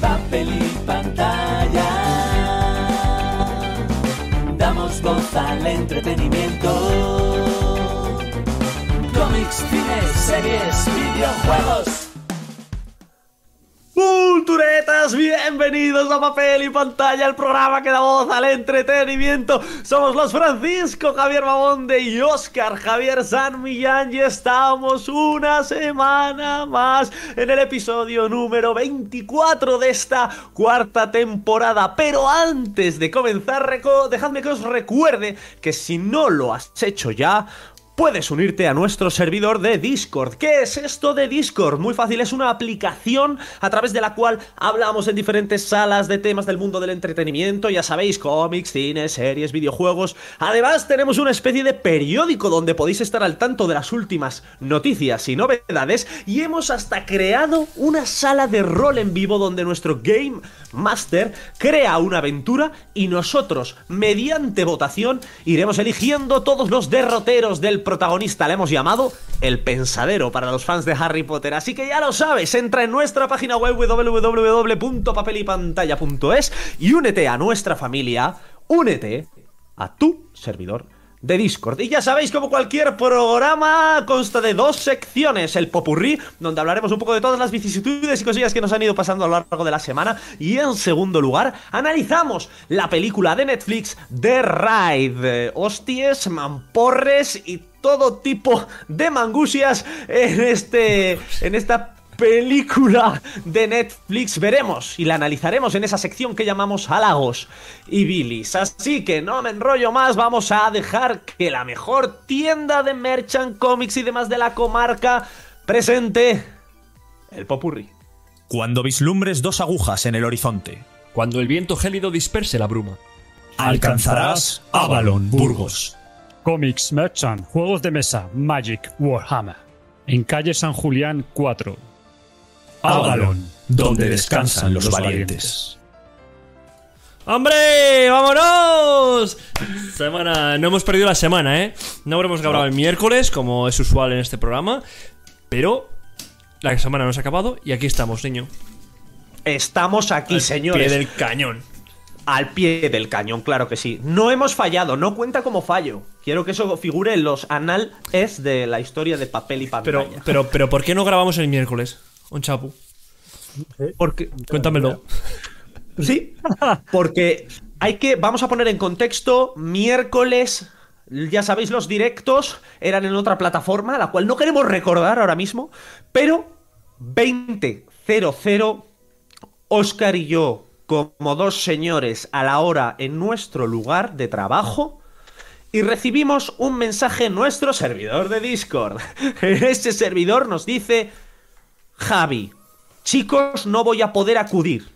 Papel y pantalla. Damos voz al entretenimiento. Cómics, cines, series, videojuegos. Bienvenidos a Papel y Pantalla, el programa que da voz al entretenimiento. Somos los Francisco Javier Mamonde y Oscar Javier San Millán y estamos una semana más en el episodio número 24 de esta cuarta temporada. Pero antes de comenzar, dejadme que os recuerde que si no lo has hecho ya, Puedes unirte a nuestro servidor de Discord. ¿Qué es esto de Discord? Muy fácil, es una aplicación a través de la cual hablamos en diferentes salas de temas del mundo del entretenimiento, ya sabéis, cómics, cines, series, videojuegos. Además, tenemos una especie de periódico donde podéis estar al tanto de las últimas noticias y novedades y hemos hasta creado una sala de rol en vivo donde nuestro Game Master crea una aventura y nosotros, mediante votación, iremos eligiendo todos los derroteros del protagonista. Le hemos llamado el pensadero para los fans de Harry Potter. Así que ya lo sabes, entra en nuestra página web www.papelypantalla.es y únete a nuestra familia, únete a tu servidor de Discord. Y ya sabéis, como cualquier programa, consta de dos secciones. El popurrí, donde hablaremos un poco de todas las vicisitudes y cosillas que nos han ido pasando a lo largo de la semana. Y en segundo lugar, analizamos la película de Netflix The Ride. Hostias, mamporres y todo tipo de mangusias en este. en esta película de Netflix veremos y la analizaremos en esa sección que llamamos halagos y bilis. Así que no me enrollo más, vamos a dejar que la mejor tienda de merchant cómics y demás de la comarca presente el popurrí. Cuando vislumbres dos agujas en el horizonte, Cuando el viento gélido disperse la bruma. alcanzarás Avalon, Burgos. Comics Merchant, juegos de mesa, Magic, Warhammer. En calle San Julián 4. Avalon, donde descansan los valientes. ¡Hombre! ¡Vámonos! Semana. No hemos perdido la semana, ¿eh? No habremos grabado el miércoles, como es usual en este programa. Pero la semana no se ha acabado y aquí estamos, niño. Estamos aquí, señores. Pie del cañón. Al pie del cañón, claro que sí. No hemos fallado, no cuenta como fallo. Quiero que eso figure en los anales de la historia de papel y pantalla. Pero, pero, pero, ¿por qué no grabamos el miércoles? Un chapu. porque Cuéntamelo. Sí, porque hay que, vamos a poner en contexto, miércoles, ya sabéis, los directos eran en otra plataforma, la cual no queremos recordar ahora mismo, pero 20.00, Oscar y yo, como dos señores a la hora en nuestro lugar de trabajo, y recibimos un mensaje en nuestro servidor de Discord. En ese servidor nos dice, Javi, chicos, no voy a poder acudir.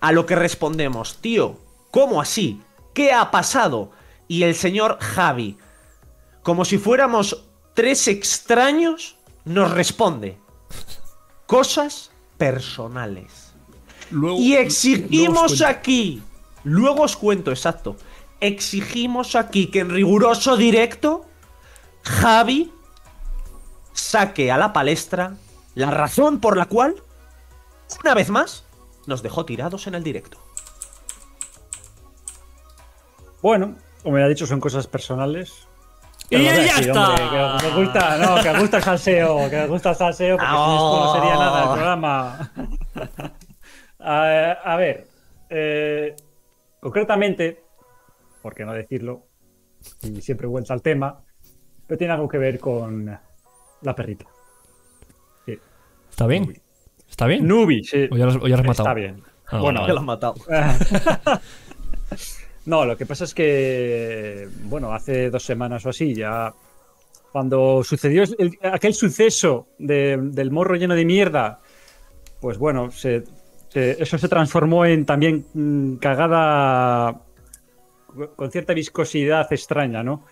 A lo que respondemos, tío, ¿cómo así? ¿Qué ha pasado? Y el señor Javi, como si fuéramos tres extraños, nos responde, cosas personales. Y exigimos aquí, luego os cuento exacto, exigimos aquí que en riguroso directo, Javi saque a la palestra la razón por la cual, una vez más, nos dejó tirados en el directo. Bueno, como ya he dicho, son cosas personales. ¡Y ya está! hombre, que os gusta, no, que os gusta el salseo, que os gusta el salseo, porque sin esto no sería nada el programa. a, a ver, eh, concretamente, por qué no decirlo, y siempre vuelta al tema, pero tiene algo que ver con la perrita. Sí. ¿Está bien? ¿Está bien? Nubi, sí. ¿O ya lo has- ya has matado? Está bien. Ah, bueno, vale, Que lo han matado. No, lo que pasa es que, bueno, hace dos semanas o así, ya cuando sucedió el- aquel suceso de- del morro lleno de mierda, pues bueno, se- se- eso se transformó en también mm, cagada con cierta viscosidad extraña, ¿no?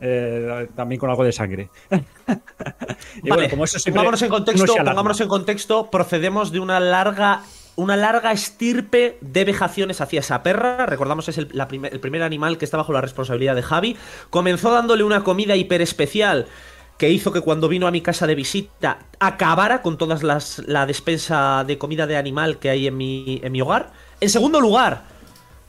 Eh, también con algo de sangre. y Vale, como eso siempre- pongámonos en contexto, pongámonos en contexto, procedemos de una larga una larga estirpe de vejaciones hacia esa perra. Recordamos es el, la primer- el primer animal que está bajo la responsabilidad de Javi. Comenzó dándole una comida hiper especial que hizo que cuando vino a mi casa de visita acabara con todas las la despensa de comida de animal que hay en mi, en mi hogar. En segundo lugar,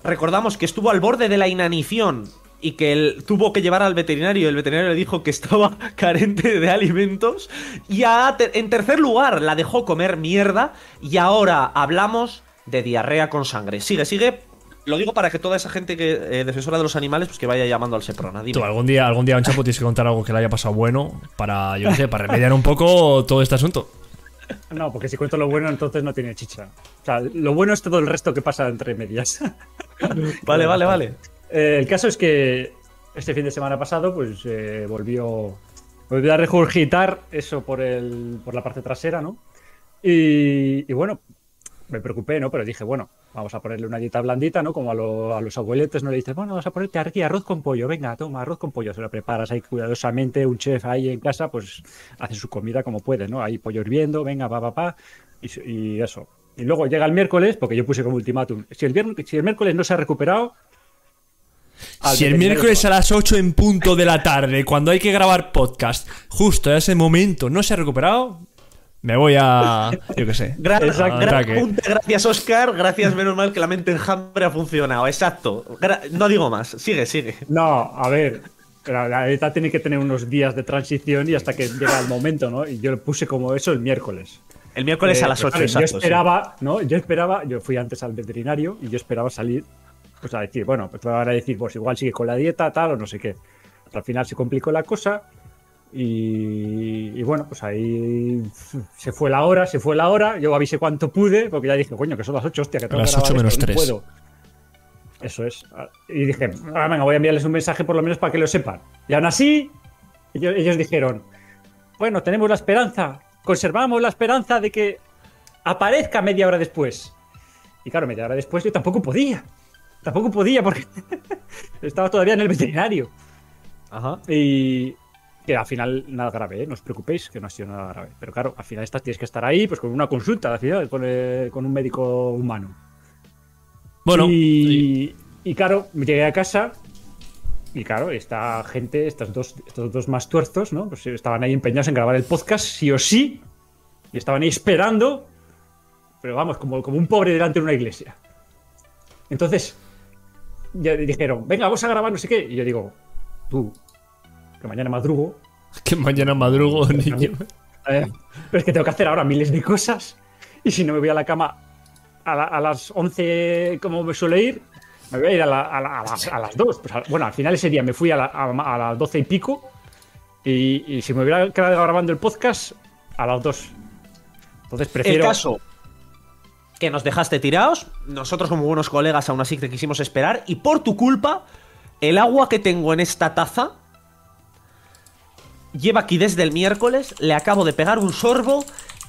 recordamos que estuvo al borde de la inanición y que tuvo que llevar al veterinario el veterinario le dijo que estaba carente de alimentos. Y en tercer lugar, la dejó comer mierda y ahora hablamos de diarrea con sangre. Sigue, sigue. Lo digo para que toda esa gente que eh, defensora de los animales pues que vaya llamando al Seprona. Dime. Tú, algún día, algún día, un chapo, tienes que contar algo que le haya pasado bueno para, yo qué sé, para remediar un poco todo este asunto. No, porque si cuento lo bueno, entonces no tiene chicha. O sea, lo bueno es todo el resto que pasa entre medias. Vale, vale, vale. Eh, el caso es que este fin de semana pasado, pues eh, volvió, volvió a regurgitar eso por, el, por la parte trasera, ¿no? Y, y bueno, me preocupé, ¿no? Pero dije, bueno, vamos a ponerle una dieta blandita, ¿no? Como a, lo- a los abueletes, ¿no? Le dices, bueno, vamos a ponerte aquí arroz con pollo, venga, toma, arroz con pollo. Se lo preparas ahí cuidadosamente, un chef ahí en casa, pues hace su comida como puede, ¿no? Ahí pollo hirviendo, venga, pa, pa, pa, y, y eso. Y luego llega el miércoles, porque yo puse como ultimátum, si el, viernes, si el miércoles no se ha recuperado... al Si el miércoles a va. las 8 en punto de la tarde, cuando hay que grabar podcast, justo a ese momento no se ha recuperado, me voy a. Yo qué sé. Gran, gran apunte, gracias Oscar, gracias menos mal que la mente enjambre ha funcionado, exacto. Gra- no digo más, sigue, sigue. No, a ver, la, dieta tiene que tener unos días de transición y hasta que llega el momento, ¿no? Y yo lo puse como eso el miércoles. El miércoles Eh, a las 8, claro, exacto. Yo esperaba, ¿no? Yo esperaba, yo fui antes al veterinario y yo esperaba salir, pues a decir, bueno, pues me van a decir, pues igual sigue con la dieta, tal, o no sé qué. Al final se complicó la cosa y, y bueno, pues ahí se fue la hora, se fue la hora. Yo avisé cuanto pude, porque ya dije, coño, que son las 8, hostia, que tengo las que grabar 8 menos esto, no 3. puedo. Eso es. Y dije, ah, venga, voy a enviarles un mensaje por lo menos para que lo sepan. Y aún así, ellos, ellos dijeron, bueno, tenemos la esperanza, conservamos la esperanza de que aparezca media hora después. Y claro, media hora después yo tampoco podía. Tampoco podía porque estaba todavía en el veterinario. Ajá. Y que al final nada grave, ¿eh? no os preocupéis, que no ha sido nada grave. Pero claro, al final estas tienes que estar ahí, pues con una consulta, al final, con, eh, con un médico humano. Bueno, y, y claro, llegué a casa y claro, esta gente, estos dos, estos dos más tuerzos, ¿no? Pues estaban ahí empeñados en grabar el podcast, sí o sí, y estaban ahí esperando, pero vamos, como, como un pobre delante de una iglesia. Entonces, ya dijeron, venga, vamos a grabar no sé qué. Y yo digo, tú, que mañana madrugo, que mañana madrugo, niño. eh, pero es que tengo que hacer ahora miles de cosas. Y si no me voy a la cama a, la- a las 11, como me suele ir, me voy a ir a, la- a la- a las, a las 2. Pues, a- bueno, al final ese día me fui a, la- a- a las 12 y pico. Y, y si me hubiera quedado grabando el podcast, a las 2. Entonces prefiero. El caso que nos dejaste tirados, nosotros como buenos colegas aún así te quisimos esperar y por tu culpa, el agua que tengo en esta taza lleva aquí desde el miércoles, le acabo de pegar un sorbo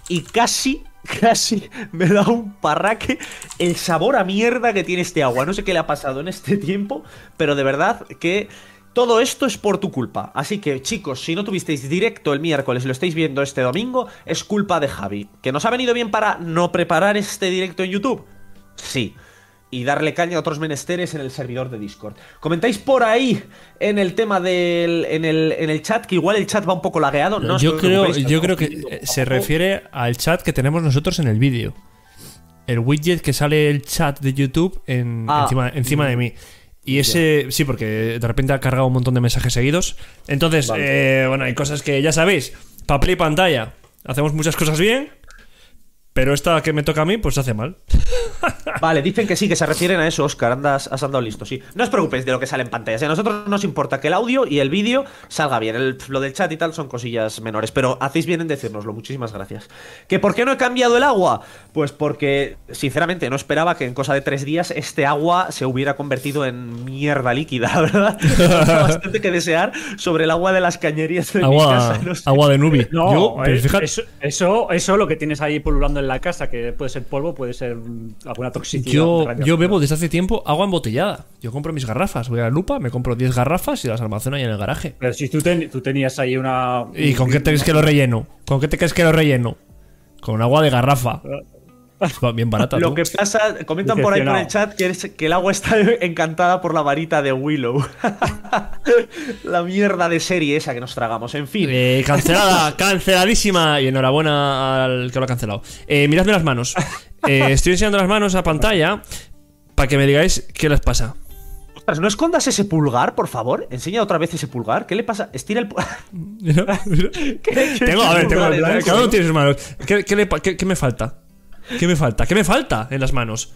y casi, casi me da un parraque el sabor a mierda que tiene este agua. No sé qué le ha pasado en este tiempo, pero de verdad que todo esto es por tu culpa. Así que, chicos, si no tuvisteis directo el miércoles y lo estáis viendo este domingo, es culpa de Javi. ¿Que nos ha venido bien para no preparar este directo en YouTube? Sí. Y darle caña a otros menesteres en el servidor de Discord. Comentáis por ahí en el tema del. en el, en el chat, que igual el chat va un poco lagueado. No yo creo, yo creo que eh, se refiere al chat que tenemos nosotros en el vídeo. El widget que sale el chat de YouTube en- Ah. encima, encima de mí. Y ese, sí, porque de repente ha cargado un montón de mensajes seguidos. Entonces, eh, bueno, hay cosas que ya sabéis. Papel y pantalla. Hacemos muchas cosas bien. Pero esta que me toca a mí, pues se hace mal. Vale, dicen que sí, que se refieren a eso, Oscar. Andas, has andado listo, sí. No os preocupéis de lo que sale en pantalla. A nosotros nos importa que el audio y el vídeo salga bien. El- lo del chat y tal son cosillas menores. Pero hacéis bien en decírnoslo. Muchísimas gracias. ¿Que por qué no he cambiado el agua? Pues porque, sinceramente, no esperaba que en cosa de tres días este agua se hubiera convertido en mierda líquida, ¿verdad? Bastante que desear sobre el agua de las cañerías de mi Agua, casa. no sé. agua de nubi. No, Yo, pero eh, fíjate, eso, eso, eso lo que tienes ahí pululando en la casa, que puede ser polvo, puede ser mm, alguna toxicidad. Yo, yo bebo desde hace tiempo agua embotellada. Yo compro mis garrafas, voy a la lupa, me compro 10 garrafas y las almaceno ahí en el garaje. Pero si tú, ten- tú tenías ahí una. ¿Y con qué te crees que lo relleno? ¿Con qué te crees que lo relleno? Con agua de garrafa. Bien barata. Lo tú. que pasa, comentan por ahí por el chat que, es- que el agua está encantada por la varita de Willow. la mierda de serie esa que nos tragamos. En fin. Eh, cancelada, canceladísima. Y enhorabuena al que lo ha cancelado. Eh, miradme las manos. Eh, estoy enseñando las manos a pantalla para que me digáis qué les pasa. Ostras, no escondas ese pulgar, por favor. Enseña otra vez ese pulgar. ¿Qué le pasa? Estira el pu- Mira, mira. tengo, a ver, tengo. pulgar Cada uno ¿no? tiene sus manos. ¿Qué, qué le qué me falta? ¿Qué me falta? ¿Qué me falta en las manos?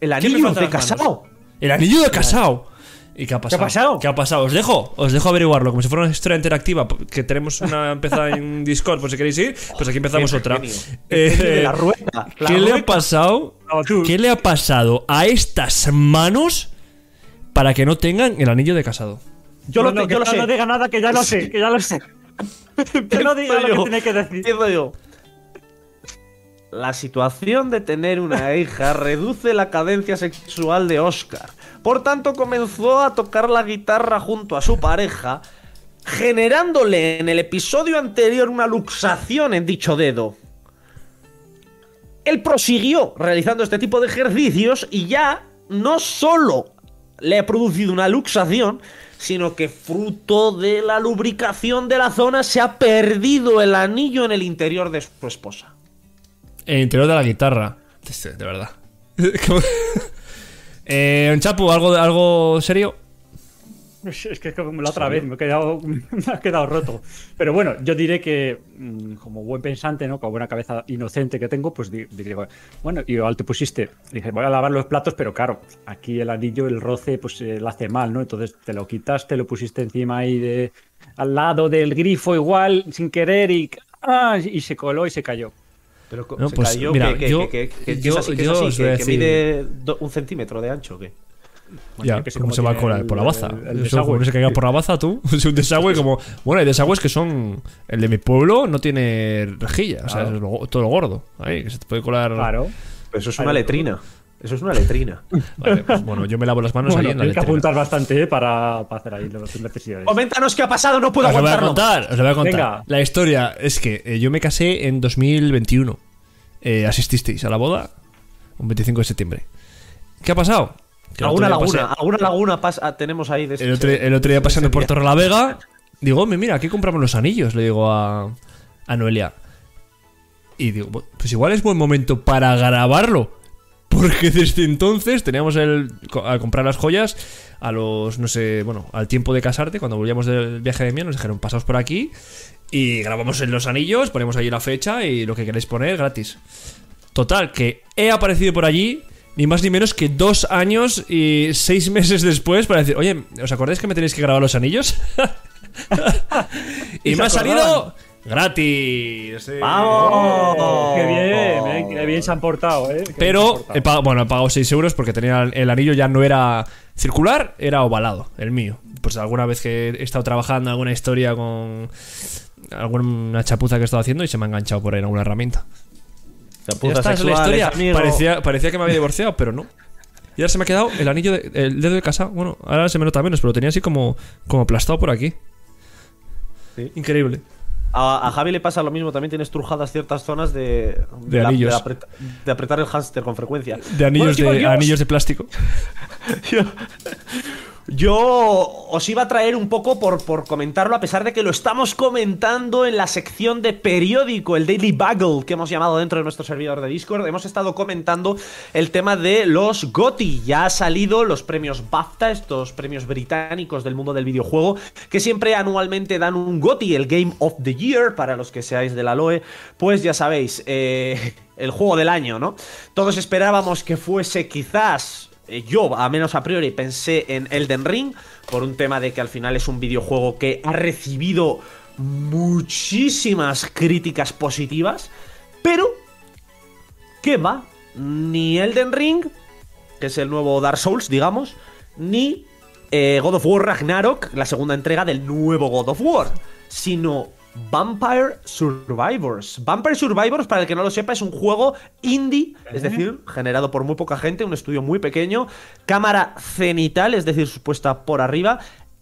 El ¿Qué anillo de casado. El anillo de casado. ¿Y qué ha pasado? ha pasado? ¿Qué ha pasado? Os dejo, os dejo averiguarlo, como si fuera una historia interactiva, que tenemos una empezada en Discord, por si queréis ir, pues aquí empezamos Qué otra. Eh, Qué genio de la rueda, la ¿Qué le ha pasado? No. ¿Qué le ha pasado a estas manos para que no tengan el anillo de casado? Yo No, lo, no, que yo lo no, sé. no diga nada, que ya lo sé, que ya lo sé. que no diga lo que tiene que decir. Yo. La situación de tener una hija reduce la cadencia sexual de Oscar. Por tanto, comenzó a tocar la guitarra junto a su pareja, generándole en el episodio anterior una luxación en dicho dedo. Él prosiguió realizando este tipo de ejercicios y ya no solo le ha producido una luxación, sino que fruto de la lubricación de la zona se ha perdido el anillo en el interior de su esposa. El interior de la guitarra. De de verdad. Eh, Chapu, ¿algo, ¿algo serio? Es que es como la otra vez me he quedado, me ha quedado roto. Pero bueno, yo diré que, mm, como buen pensante, ¿no? Con buena cabeza inocente que tengo, pues di- diré, bueno, y igual te pusiste, dije, voy a lavar los platos, pero claro, aquí el anillo, el roce, pues eh, lo hace mal, ¿no? Entonces te lo quitaste, lo pusiste encima ahí de, al lado del grifo igual, sin querer, y, ¡ah! y se coló y se cayó. Pero No, se pues, cayó mira, que, yo- que- que- que yo- es así, que es yo así, que- a decir- mide do- un centímetro de ancho, ¿o ¿qué? Ya, que sé ¿cómo se va la, el- por la baza? el- el desagüe. no se caiga por la baza, tú. Es un desagüe como. Bueno, hay desagües que son. El de mi pueblo no tiene rejilla, o sea, Claro. es lo- todo lo gordo. Ahí, que se te puede colar. Claro. Pero eso es Claro. una letrina. Eso es una letrina. Vale, pues, bueno, yo me lavo las manos Bueno, ahí en la tienes que apuntar bastante ¿eh? para, para hacer ahí las necesidades. Coméntanos qué ha pasado, no puedo Os lo voy a aguantarlo. contar, os lo voy a contar. Venga. La historia es que eh, yo me casé en 2021. Eh, asististeis a la boda un 25 de septiembre. ¿Qué ha pasado? Que el Alguna otro día laguna, pasé- alguna laguna pasa- tenemos ahí de el, otro, el otro día pasando por Torrelavega, digo, hombre, mira, aquí compramos los anillos, le digo a, a Noelia. Y digo, "Bu- pues igual es buen momento para grabarlo. Porque desde entonces teníamos el. Al comprar las joyas, a los. No sé, bueno, al tiempo de casarte, cuando volvíamos del viaje de miel, nos dijeron, pasaos por aquí. Y grabamos en los anillos, ponemos ahí la fecha y lo que queréis poner gratis. Total, que he aparecido por allí, ni más ni menos que dos años y seis meses después para decir, oye, ¿os acordáis que me tenéis que grabar los anillos? y ¿Y se me ha salido gratis. ¡Vamos! Qué bien, eh, qué bien se han portado, ¿eh? Pero portado. he pagado, bueno, he pagado 6 euros porque tenía el, el anillo ya no era circular, era ovalado, el mío. Pues alguna vez que he estado trabajando alguna historia con alguna chapuza que he estado haciendo y se me ha enganchado por ahí en alguna herramienta. Está, esa es la historia. Parecía, parecía que me había divorciado, pero no. Y ahora se me ha quedado el anillo, de- el dedo de casa. Bueno, ahora se me nota menos, pero lo tenía así como, como aplastado por aquí. Sí. Increíble. A, a Javi le pasa lo mismo, también tiene estrujadas ciertas zonas de, De la- anillos. apret- de apretar el hámster con frecuencia. De anillos, Bueno, de, yo- anillos de plástico. Yo, yo os iba a traer un poco por, por comentarlo, a pesar de que lo estamos comentando en la sección de periódico, el Daily Bugle, que hemos llamado dentro de nuestro servidor de Discord. Hemos estado comentando el tema de los GOTY. Ya ha salido los premios BAFTA, estos premios británicos del mundo del videojuego, que siempre anualmente dan un GOTY, el Game of the Year, para los que seáis del Aloe. Pues ya sabéis, eh, el juego del año, ¿no? Todos esperábamos que fuese quizás yo, a menos a priori, pensé en Elden Ring, por un tema de que al final es un videojuego que ha recibido muchísimas críticas positivas, pero, ¿qué va? Ni Elden Ring, que es el nuevo Dark Souls, digamos, ni eh, God of War Ragnarok, la segunda entrega del nuevo God of War, sino Vampire Survivors. Vampire Survivors, para el que no lo sepa, es un juego indie, es decir, generado por muy poca gente, un estudio muy pequeño, cámara cenital, es decir, supuesta por arriba,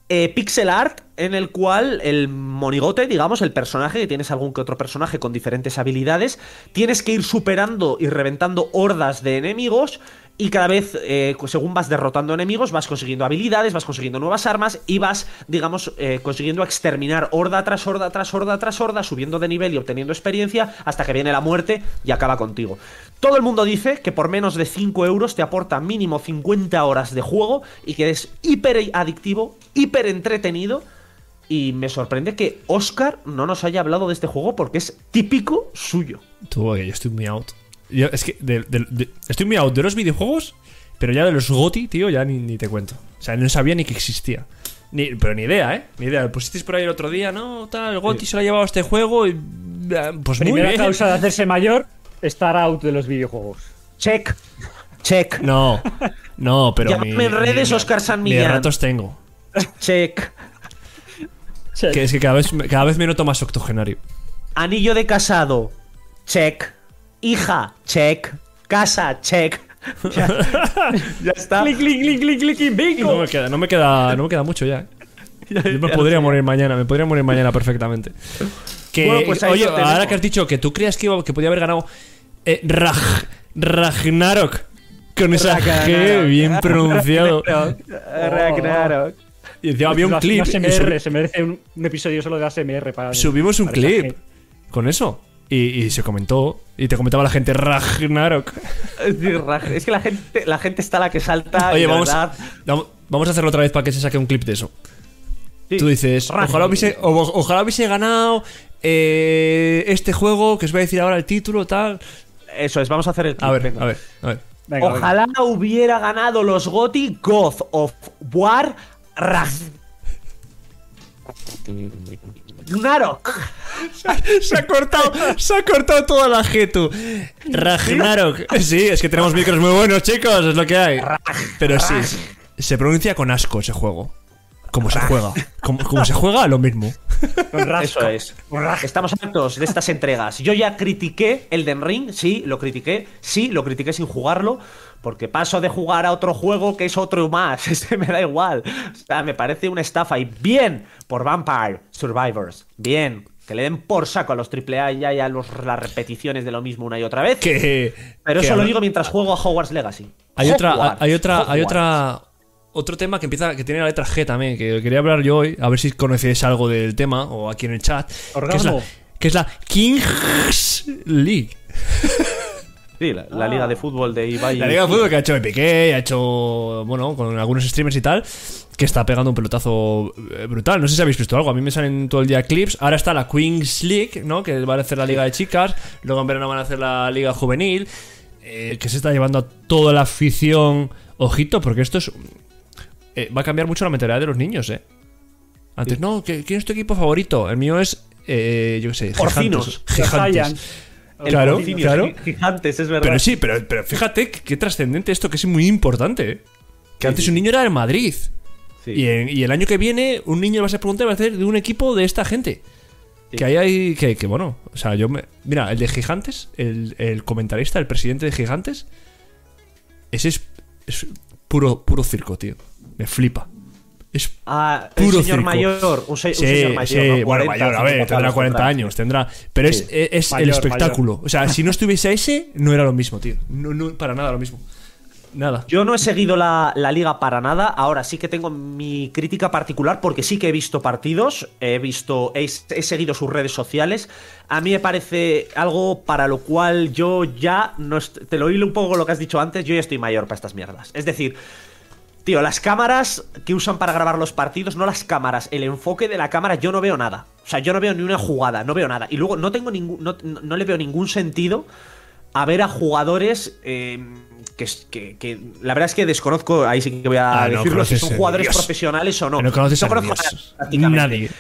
eh, pixel art en el cual el monigote, digamos, el personaje, que tienes algún que otro personaje con diferentes habilidades, tienes que ir superando y reventando hordas de enemigos y cada vez, eh, según vas derrotando enemigos, vas consiguiendo habilidades, vas consiguiendo nuevas armas y vas, digamos, eh, consiguiendo exterminar horda tras horda tras horda tras horda, subiendo de nivel y obteniendo experiencia hasta que viene la muerte y acaba contigo. Todo el mundo dice que por menos de 5 euros te aporta mínimo 50 horas de juego y que es hiper adictivo, hiper entretenido. Y me sorprende que Oscar no nos haya hablado de este juego porque es típico suyo. Tú, yo estoy muy out. Yo, es que de- de- de- estoy muy out de los videojuegos, pero ya de los GOTI, tío, ya ni, ni te cuento. O sea, no sabía ni que existía. Ni, pero ni idea, ¿eh? Ni idea. Pusisteis por ahí el otro día, ¿no? Tal, el GOTI se lo ha llevado a este juego y... eh, Pues muy Primera bien. causa de hacerse mayor, estar out de los videojuegos. Check. Check. No, no, pero... Llámame mi- en redes mi- Óscar San Ni Millán. ratos tengo. Check. Que es que cada vez, cada vez me noto más octogenario. Anillo de casado. Check. Hija. Check. Casa. Check. Ya, ya está. Clic, clic, clic, clic, clic, clic, bingo. No me queda, no me queda, no me queda mucho ya. ¿eh? Yo me podría morir mañana, me podría morir mañana perfectamente. Que, Bueno, pues oye, ahora que has dicho que tú creías que, iba- que podía haber ganado eh, Raj- Ragnarok con esa G bien pronunciado. Ragnarok. Y encima había un clip. ASMR, se merece un, un episodio solo de ASMR para. subimos un para clip con eso. Y, y se comentó. Y te comentaba la gente Ragnarok. Es que la gente, la gente está la que salta. y Oye, vamos, verdad, vamos, a hacerlo otra vez para que se saque un clip de eso. sí. Tú dices, ojalá hubiese, o- ojalá hubiese ganado eh, este juego que os voy a decir ahora el título, tal. Eso es, vamos a hacer el clip. A ver, venga. a ver, a ver. Venga, venga. Ojalá hubiera ganado los GOTY God of War Rag- Ragnarok. Se ha cortado, se ha cortado toda la tú. Ragnarok. Sí, es que tenemos micros muy buenos, chicos, es lo que hay. Pero sí, se pronuncia con asco ese juego. Como se juega. Como, como se juega, lo mismo. Eso es. Estamos hartos de estas entregas. Yo ya critiqué Elden Ring, sí, lo critiqué, sí, lo critiqué sin jugarlo, porque paso de jugar a otro juego que es otro más. Este me da igual. O sea, me parece una estafa. Y bien por Vampire Survivors. Bien. Que le den por saco a los AAA y a los, las repeticiones de lo mismo una y otra vez. Que, Pero que eso lo digo mientras juego a Hogwarts Legacy. Hay otra, hay otra, hay otra, otro tema que empieza, que tiene la letra G también, que quería hablar yo hoy, a ver si conocéis algo del tema o aquí en el chat. Que es la, que es la Kings League. Sí, la, la liga de fútbol de Ibai. La Liga de Fútbol que ha hecho Piqué, ha hecho, bueno, con algunos streamers y tal, que está pegando un pelotazo eh, brutal. No sé si habéis visto algo, a mí me salen todo el día clips. Ahora está la Queens League, ¿no? Que van a hacer la Liga de Chicas, luego en verano van a hacer la Liga Juvenil, eh, que se está llevando a toda la afición. Ojito, porque esto es... eh, va a cambiar mucho la mentalidad de los niños, ¿eh? Antes, no, ¿qué- ¿quién es tu equipo favorito? El mío es, eh, yo qué sé. Gigantes. Gigantes. Claro, claro. gi- Gigantes, es verdad. Pero sí, pero, pero fíjate que- qué trascendente esto, que es muy importante. ¿eh? Que antes un niño era el Madrid. Sí. Y, en- y el año que viene, un niño va a ser preguntar va a ser de un equipo de esta gente. Que ahí hay. Que, que bueno, o sea, yo me. Mira, el de Gigantes, el, el comentarista, el presidente de Gigantes. Ese es, es puro, puro circo, tío. Me flipa. Es Ah, Puro un señor circo. mayor. Un, se- un Sí, señor mayor. sí, ¿no? bueno, 40, mayor, a ver, 50 tendrá palos 40 tendrá. años, tendrá. Pero es, es el Mayor, espectáculo. O sea, si no estuviese ese, no era lo mismo, tío. No, no, para nada lo mismo. Nada. Yo no he seguido la, la liga para nada. Ahora sí que tengo mi crítica particular porque sí que he visto partidos, he visto, he, he seguido sus redes sociales. A mí me parece algo para lo cual yo ya no te lo hilo un poco lo que has dicho antes. Yo ya estoy mayor para estas mierdas. Es decir, tío, las cámaras que usan para grabar los partidos, no las cámaras, el enfoque de la cámara, yo no veo nada. O sea, yo no veo ni una jugada, no veo nada. Y luego no tengo ningún, no, no- no le veo ningún sentido a ver a jugadores eh, que, que- que la verdad es que desconozco, ahí sí que voy a Ah, no decirlo, si son a jugadores Dios. profesionales o no. no conoces a conozco prácticamente. Nadie.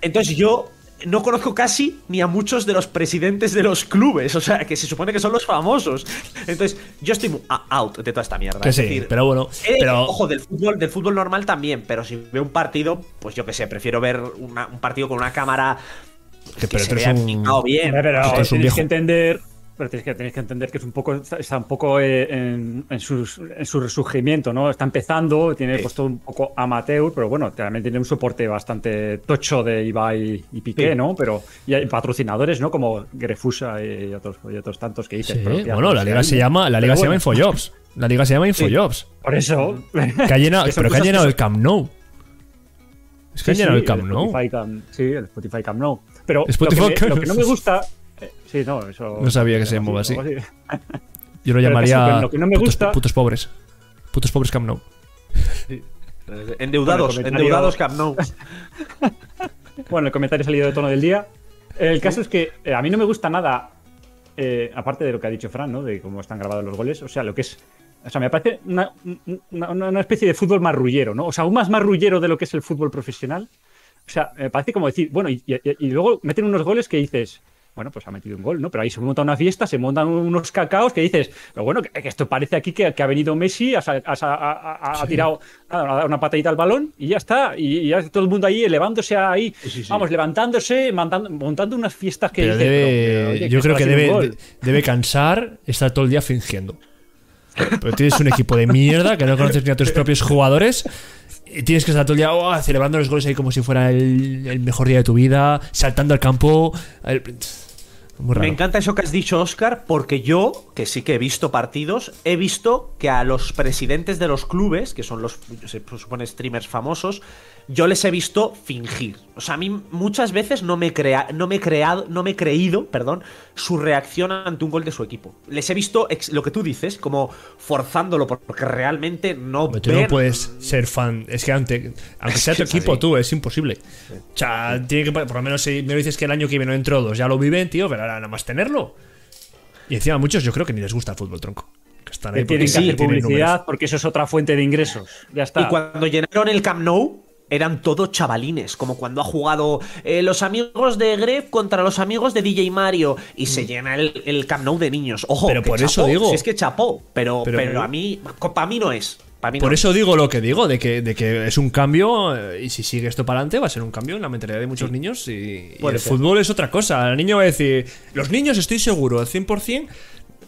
Entonces yo no conozco casi ni a muchos de los presidentes de los clubes, o sea, que se supone que son los famosos. Entonces yo estoy out de toda esta mierda. Que es sí, decir, pero bueno. eh, Pero, Ojo, del fútbol, del fútbol normal también, pero si veo un partido, pues yo qué sé, prefiero ver una- un partido con una cámara Que- que pero se vea un- bien. Pero un tienes viejo. que entender pero tienes que, entender que es un poco, está un poco eh, en, en, sus- en su resurgimiento, ¿no? Está empezando, tiene puesto un poco amateur, pero bueno, también tiene un soporte bastante tocho de Ibai y Piqué, Sí. ¿no? Pero y hay patrocinadores, ¿no? Como Grefusa y otros, y otros tantos que dices. Sí, pero, tía, bueno, no la liga se llama, la liga se llama Infojobs. La liga se llama Infojobs. Por eso. Que ha llenado, Que pero que ha llenado el Camp Nou. Es que ha Sí, llenado sí, el Camp Nou. Camp- sí, el Spotify Camp Nou. Pero Spotify lo, que me, Camp- lo que no me gusta. Sí, no, eso. No sabía que se llamaba así. Yo lo llamaría lo que no me putos, gusta- putos pobres. Putos pobres Camp Nou. Endeudados, Bueno, endeudados Camp Nou. Bueno, el comentario salido de tono del día. El caso es que eh, a mí no me gusta nada, eh, aparte de lo que ha dicho Fran, ¿no? De cómo están grabados los goles. O sea, lo que es. O sea, me parece una, una- una- una especie de fútbol marrullero, ¿no? O sea, aún más marrullero de lo que es el fútbol profesional. O sea, me parece como decir, bueno, y, y- y luego meten unos goles que dices, bueno, pues ha metido un gol, ¿no? Pero ahí se monta una fiesta, se montan unos cacaos que dices, pero bueno, que, que esto parece aquí que, que ha venido Messi, ha, ha ha- ha- tirado nada, ha dado una patadita al balón y ya está. Y, y ya todo el mundo ahí elevándose ahí, vamos, levantándose, montando, montando unas fiestas que Pero dices, debe, pero, pero, oye, yo creo que debe, debe cansar estar todo el día fingiendo. Pero tienes un equipo de mierda que no conoces ni a tus propios jugadores. Y tienes que estar todo el día oh, celebrando los goles ahí como si fuera el, el mejor día de tu vida, saltando al campo. el- muy raro. Me encanta eso que has dicho, Oscar, porque yo, que sí que he visto partidos, he visto que a los presidentes de los clubes, que son los, se supone, streamers famosos, yo les he visto fingir. O sea, a mí muchas veces no me, he crea, no me he creado, no me he creído, perdón, su reacción ante un gol de su equipo. Les he visto ex- lo que tú dices, como forzándolo, porque realmente no Pero tú ven- no puedes ser fan. Es que ante- aunque sea tu equipo, tú, es imposible. O sea, tiene que, por lo menos si me dices que el año que viene no entró dos, ya lo viven, tío, pero ahora nada más tenerlo. Y encima a muchos yo creo que ni les gusta el fútbol tronco. Que están ahí Que tienen que hacer publicidad números. porque eso es otra fuente de ingresos. Ya está. Y cuando llenaron el Camp Nou, eran todos chavalines, como cuando ha jugado eh, los amigos de Gref contra los amigos de DJ Mario y se llena el, el Camp Nou de niños. Ojo, Mm. Pero por eso digo. si es que chapó, pero, Pero- pero, a mí, para mí no es. mí Por es. eso digo lo que digo, de que, de que es un cambio, eh, y si sigue esto para adelante, va a ser un cambio en la mentalidad de muchos niños. Y, el ser. fútbol es otra cosa. El niño va a decir, los niños estoy seguro, al 100%,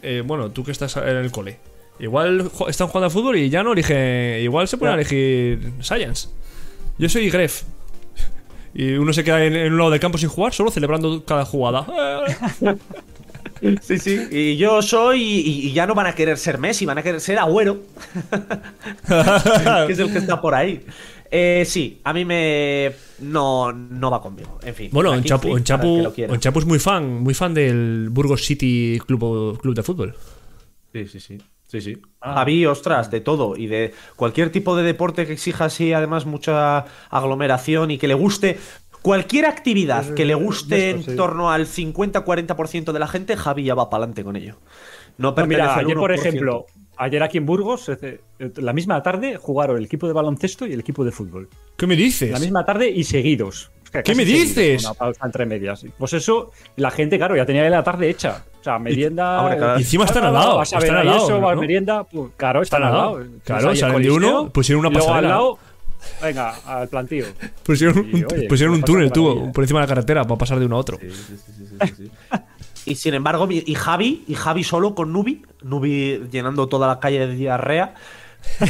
eh, bueno, tú que estás en el cole. Igual están jugando al fútbol y ya no elige. Igual se pueden elegir Science. Yo soy Gref. Y uno se queda en, en un lado del campo sin jugar, solo celebrando cada jugada. Sí, sí. Y yo soy. Y, y ya no van a querer ser Messi, van a querer ser Agüero. que es el que está por ahí. Eh, sí, a mí me. No, no va conmigo. En fin. Bueno, la en Kings Chapu, League, en para el Chapu, que lo quiera. en Chapu es muy fan, muy fan del Burgos City Club, Club de Fútbol. Sí, sí, sí. Sí, sí. Javi, ostras, de todo. Y de cualquier tipo de deporte que exija así, además, mucha aglomeración y que le guste. Cualquier actividad que le guste esto, en sí. torno al 50-40% de la gente, Javi ya va para adelante con ello. No No, mira, al ayer, por 1%. ejemplo, ayer aquí en Burgos, eh, eh, la misma tarde jugaron el equipo de baloncesto y el equipo de fútbol. ¿Qué me dices? La misma tarde y seguidos. ¿Qué me dices? Una pausa entre medias. Pues eso, la gente, claro, ya tenía la tarde hecha. O sea, merienda. claro. Y encima están al lado, Vas a ver están al lado, eso, merienda. pues, claro, están, Están al lado. Claro, salen de uno, pusieron una pasarela. al lado, venga, al plantío. Pusieron un, Y, oye, pusieron un túnel tú, maravilla. por encima de la carretera para pasar de uno a otro. Y sin embargo, y Javi, y Javi solo con Nubi, Nubi llenando toda la calle de diarrea.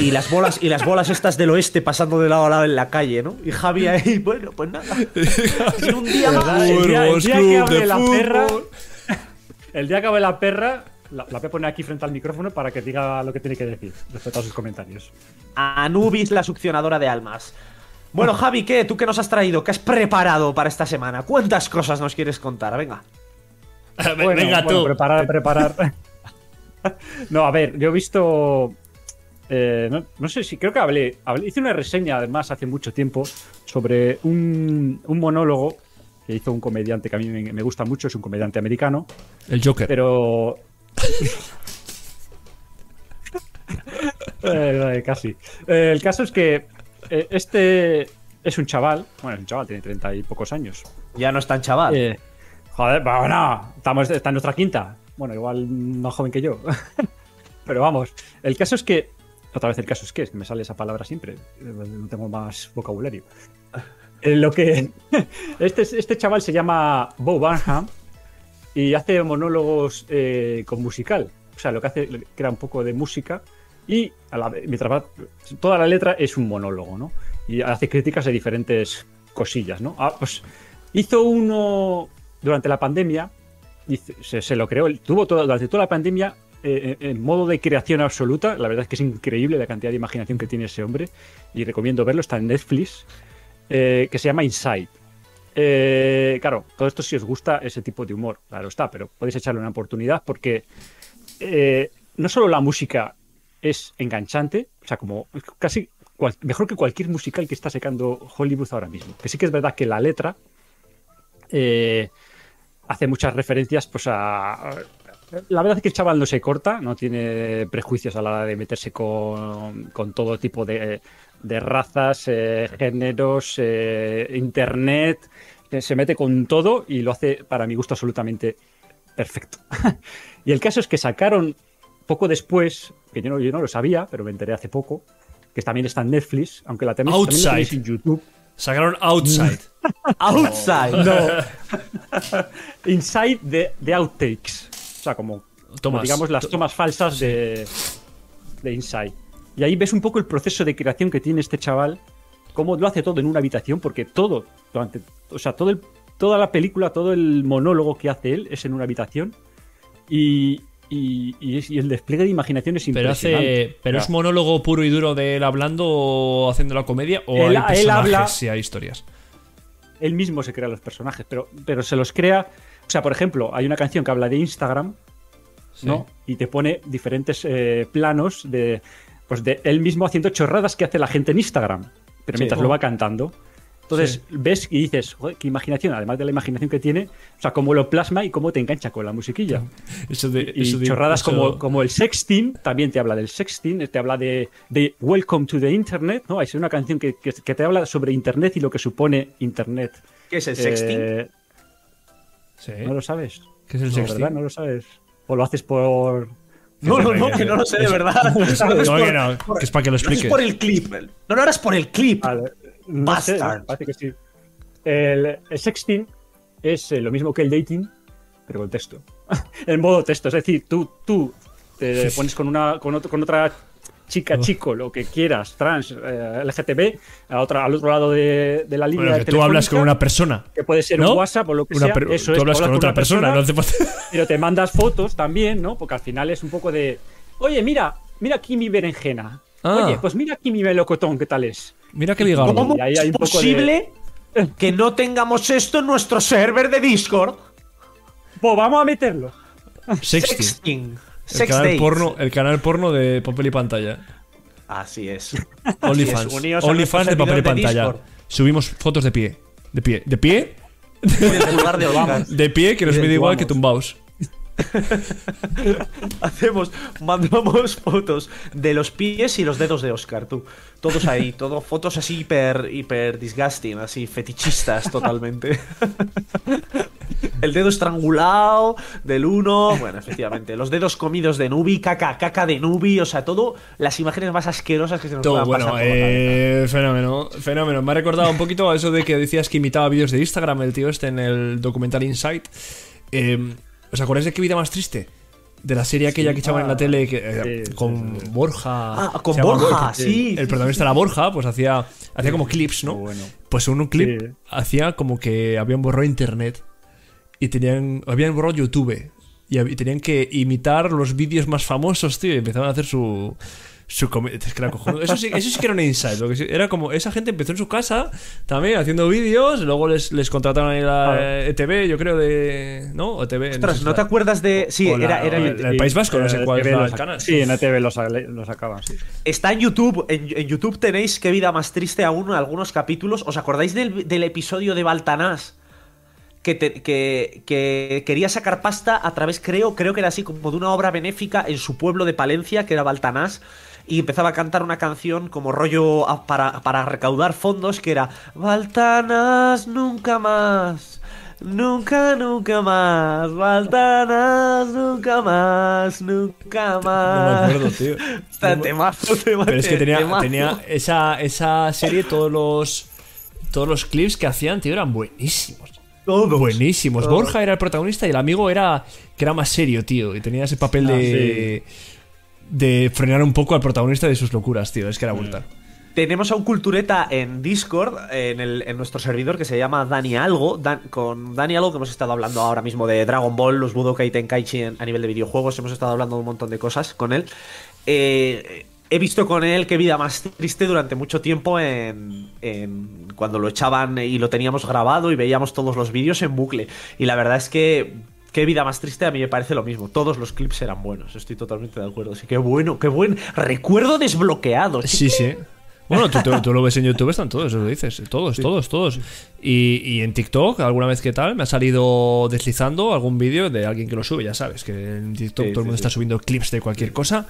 Y las bolas, y las bolas estas del oeste pasando de lado a lado en la calle, ¿no? Y Javi ahí, bueno, pues nada. Y un día más. El día, el día que de la perra. El día que hable la perra, la, la voy a poner aquí frente al micrófono para que diga lo que tiene que decir respecto a sus comentarios. Anubis, la succionadora de almas. Bueno, Javi, ¿qué? ¿Tú qué nos has traído? ¿Qué has preparado para esta semana? ¿Cuántas cosas nos quieres contar? Venga. Bueno, Venga bueno, tú. preparar, preparar. no, a ver, yo he visto. Eh, no, no sé si creo que hablé, hablé- Hice una reseña, además, hace mucho tiempo, sobre un, un monólogo que hizo un comediante que a mí me, me gusta mucho, es un comediante americano, El Joker. pero. Eh, casi. Eh, el caso es que eh, este es un chaval, bueno, es un chaval, tiene treinta y pocos años. Ya no es tan chaval. Eh, joder, bueno, estamos, está en nuestra quinta. Bueno, igual más joven que yo. Pero vamos, el caso es que. Otra vez el caso es que, es que me sale esa palabra siempre. eh, No tengo más vocabulario. Eh, lo que. Este, este chaval se llama Bo Barnham. y hace monólogos eh, con musical. O sea, lo que hace crea un poco de música y a la mientras va- toda la letra es un monólogo, ¿no? Y hace críticas de diferentes cosillas, ¿no? Ah, pues hizo uno durante la pandemia, se, se lo creó, tuvo todo, durante toda la pandemia eh, en modo de creación absoluta. La verdad es que es increíble la cantidad de imaginación que tiene ese hombre y recomiendo verlo, está en Netflix, eh, que se llama Inside. Eh, claro, todo esto si os gusta ese tipo de humor, claro está, pero podéis echarle una oportunidad porque no solo la música es enganchante, o sea, como casi mejor que cualquier musical que está sacando Hollywood ahora mismo. Que sí que es verdad que la letra hace muchas referencias pues a... La verdad es que el chaval no se corta, no tiene prejuicios a la hora de meterse con, con todo tipo de, de razas, eh, géneros, eh, internet, eh, se mete con todo y lo hace para mi gusto absolutamente perfecto. y el caso es que sacaron poco después, que yo no, yo no lo sabía, pero me enteré hace poco, que también está en Netflix, aunque la tenéis, también Outside. en YouTube. Sacaron Outside. Outside. No. Inside the, the outtakes. O sea, como, Tomas. digamos las tomas falsas de, de Inside. Y ahí ves un poco el proceso de creación que tiene este chaval, cómo lo hace todo en una habitación, porque todo, durante, o sea, todo el- toda la película, todo el monólogo que hace él es en una habitación. Y, y, el despliegue de imaginación es Pero impresionante. hace. ¿Pero es monólogo puro y duro de él hablando o haciendo la comedia? ¿O Él- hay él personajes habla- y hay historias? él mismo se crea los personajes, pero, pero se los crea. O sea, por ejemplo, hay una canción que habla de Instagram, ¿no? Y te pone diferentes eh, planos de, pues de él mismo haciendo chorradas que hace la gente en Instagram, pero Sí. mientras lo va cantando. Entonces ves y dices, joder, qué imaginación, además de la imaginación que tiene, o sea, cómo lo plasma y cómo te engancha con la musiquilla. Eso de, Y eso de- chorradas eso- como, como el sexting, también te habla del sexting, te habla de, de Welcome to the Internet, ¿no? Es una canción que, que- que te habla sobre Internet y lo que supone Internet. ¿Qué es el sexting? Eh, Sí. ¿No lo sabes? ¿Qué es el No, sexting? ¿verdad? No lo sabes. O lo haces por... no, no, no, que no lo sé de verdad. No, que no, que es para que lo no es expliques. por el clip. No, no eras por el clip. Bastard. parece que sí. El, el sexting es eh, lo mismo que el dating, pero con texto. en modo texto. Es decir, tú, tú te pones con, una, con, otro- con otra chica, chico, lo que quieras, trans, eh, LGTB, a otra, al otro lado de, de la línea Bueno, que tú hablas con una persona. que puede ser ¿no? un WhatsApp o lo que Una sea. Eso tú es, hablas con otra persona, no falta- pero te mandas fotos también, ¿no? Porque al final es un poco de, oye, mira, mira aquí mi berenjena. Ah. Oye, pues mira aquí mi melocotón, ¿qué tal es? Mira que ligardo. ¿Cómo Y ahí hay es un poco de- posible que no tengamos esto en nuestro server de Discord? Pues vamos a meterlo. Sexting. Sexting. El Sex canal, dates. porno, el canal porno de papel y pantalla. Así es. OnlyFans. OnlyFans de papel y de pantalla. Discord. Subimos fotos de pie. De pie. De pie. De Oscar. De pie que nos mide igual que tumbaos. Hacemos, mandamos fotos de los pies y los dedos de Oscar, tú. Todos ahí, todo fotos así hiper, hiper disgusting, así fetichistas totalmente. El dedo estrangulado del uno, bueno, efectivamente, los dedos comidos de Nubi, caca, caca de Nubi, o sea, todo las imágenes más asquerosas que se nos Todo puedan bueno, pasar eh, fenómeno, fenómeno. Me ha recordado un poquito a eso de que decías que imitaba vídeos de Instagram el tío este en el documental Insight. Eh, ¿Os acordáis de qué vida más triste? De la serie aquella que echaban en la tele que, eh, sí, con Borja. Ah, con Borja, sí. El protagonista era Borja, pues hacía, hacía como clips, ¿no? Bueno. Pues en un clip Sí. hacía como que habían borrado internet y tenían habían borrado YouTube y, y tenían que imitar los vídeos más famosos, tío, y empezaban a hacer su su comedia. Es que era. Eso sí, eso sí que era un insight. Lo que sí- era como esa gente empezó en su casa también haciendo vídeos, luego les, les contrataron ahí la ETV, yo creo de. ¿No? O TV. Ostras, ¿no te acuerdas de...? Sí, o la- era, era el País Vasco, no sé Eh, cuál TV lo el canal. Sí, en ATV lo, sa- lo sacaban, sí. Está en YouTube. En, en YouTube tenéis qué vida más triste aún algunos capítulos. ¿Os acordáis del, del episodio de Baltanás? Que, te- que, que quería sacar pasta a través, creo, creo que era así, como de una obra benéfica en su pueblo de Palencia, que era Baltanás. Y empezaba a cantar una canción como rollo a- para, para recaudar fondos, que era Baltanás nunca más. Nunca, nunca más. Baltanás nunca más. Nunca No me más. acuerdo, tío. Está temazo, temazo, Pero es que tenía, temazo. tenía esa, esa serie, todos los todos los clips que hacían, tío, eran buenísimos. Todos. buenísimos. Todos. Borja era el protagonista y el amigo era que era más serio, tío, y tenía ese papel Ah, de de frenar un poco al protagonista de sus locuras, tío. Es que era brutal. Tenemos a un cultureta en Discord, en, el- en nuestro servidor, que se llama Dani Algo. Dan- con Dani Algo, que hemos estado hablando ahora mismo de Dragon Ball, los Budokai Tenkaichi en- a nivel de videojuegos. Hemos estado hablando de un montón de cosas con él. Eh, he visto con él qué vida más triste durante mucho tiempo en, en- cuando lo echaban y lo teníamos grabado y veíamos todos los vídeos en bucle. Y la verdad es que qué vida más triste a mí me parece lo mismo. Todos los clips eran buenos, estoy totalmente de acuerdo. Así que bueno, qué buen recuerdo desbloqueado. Sí, sí. Bueno, tú, tú- tú lo ves en YouTube, están todos, eso lo dices. Todos, todos, todos. Y, y en TikTok, alguna vez que tal, me ha salido deslizando algún vídeo de alguien que lo sube, ya sabes, que en TikTok Sí, todo el mundo sí. está subiendo clips de cualquier cosa.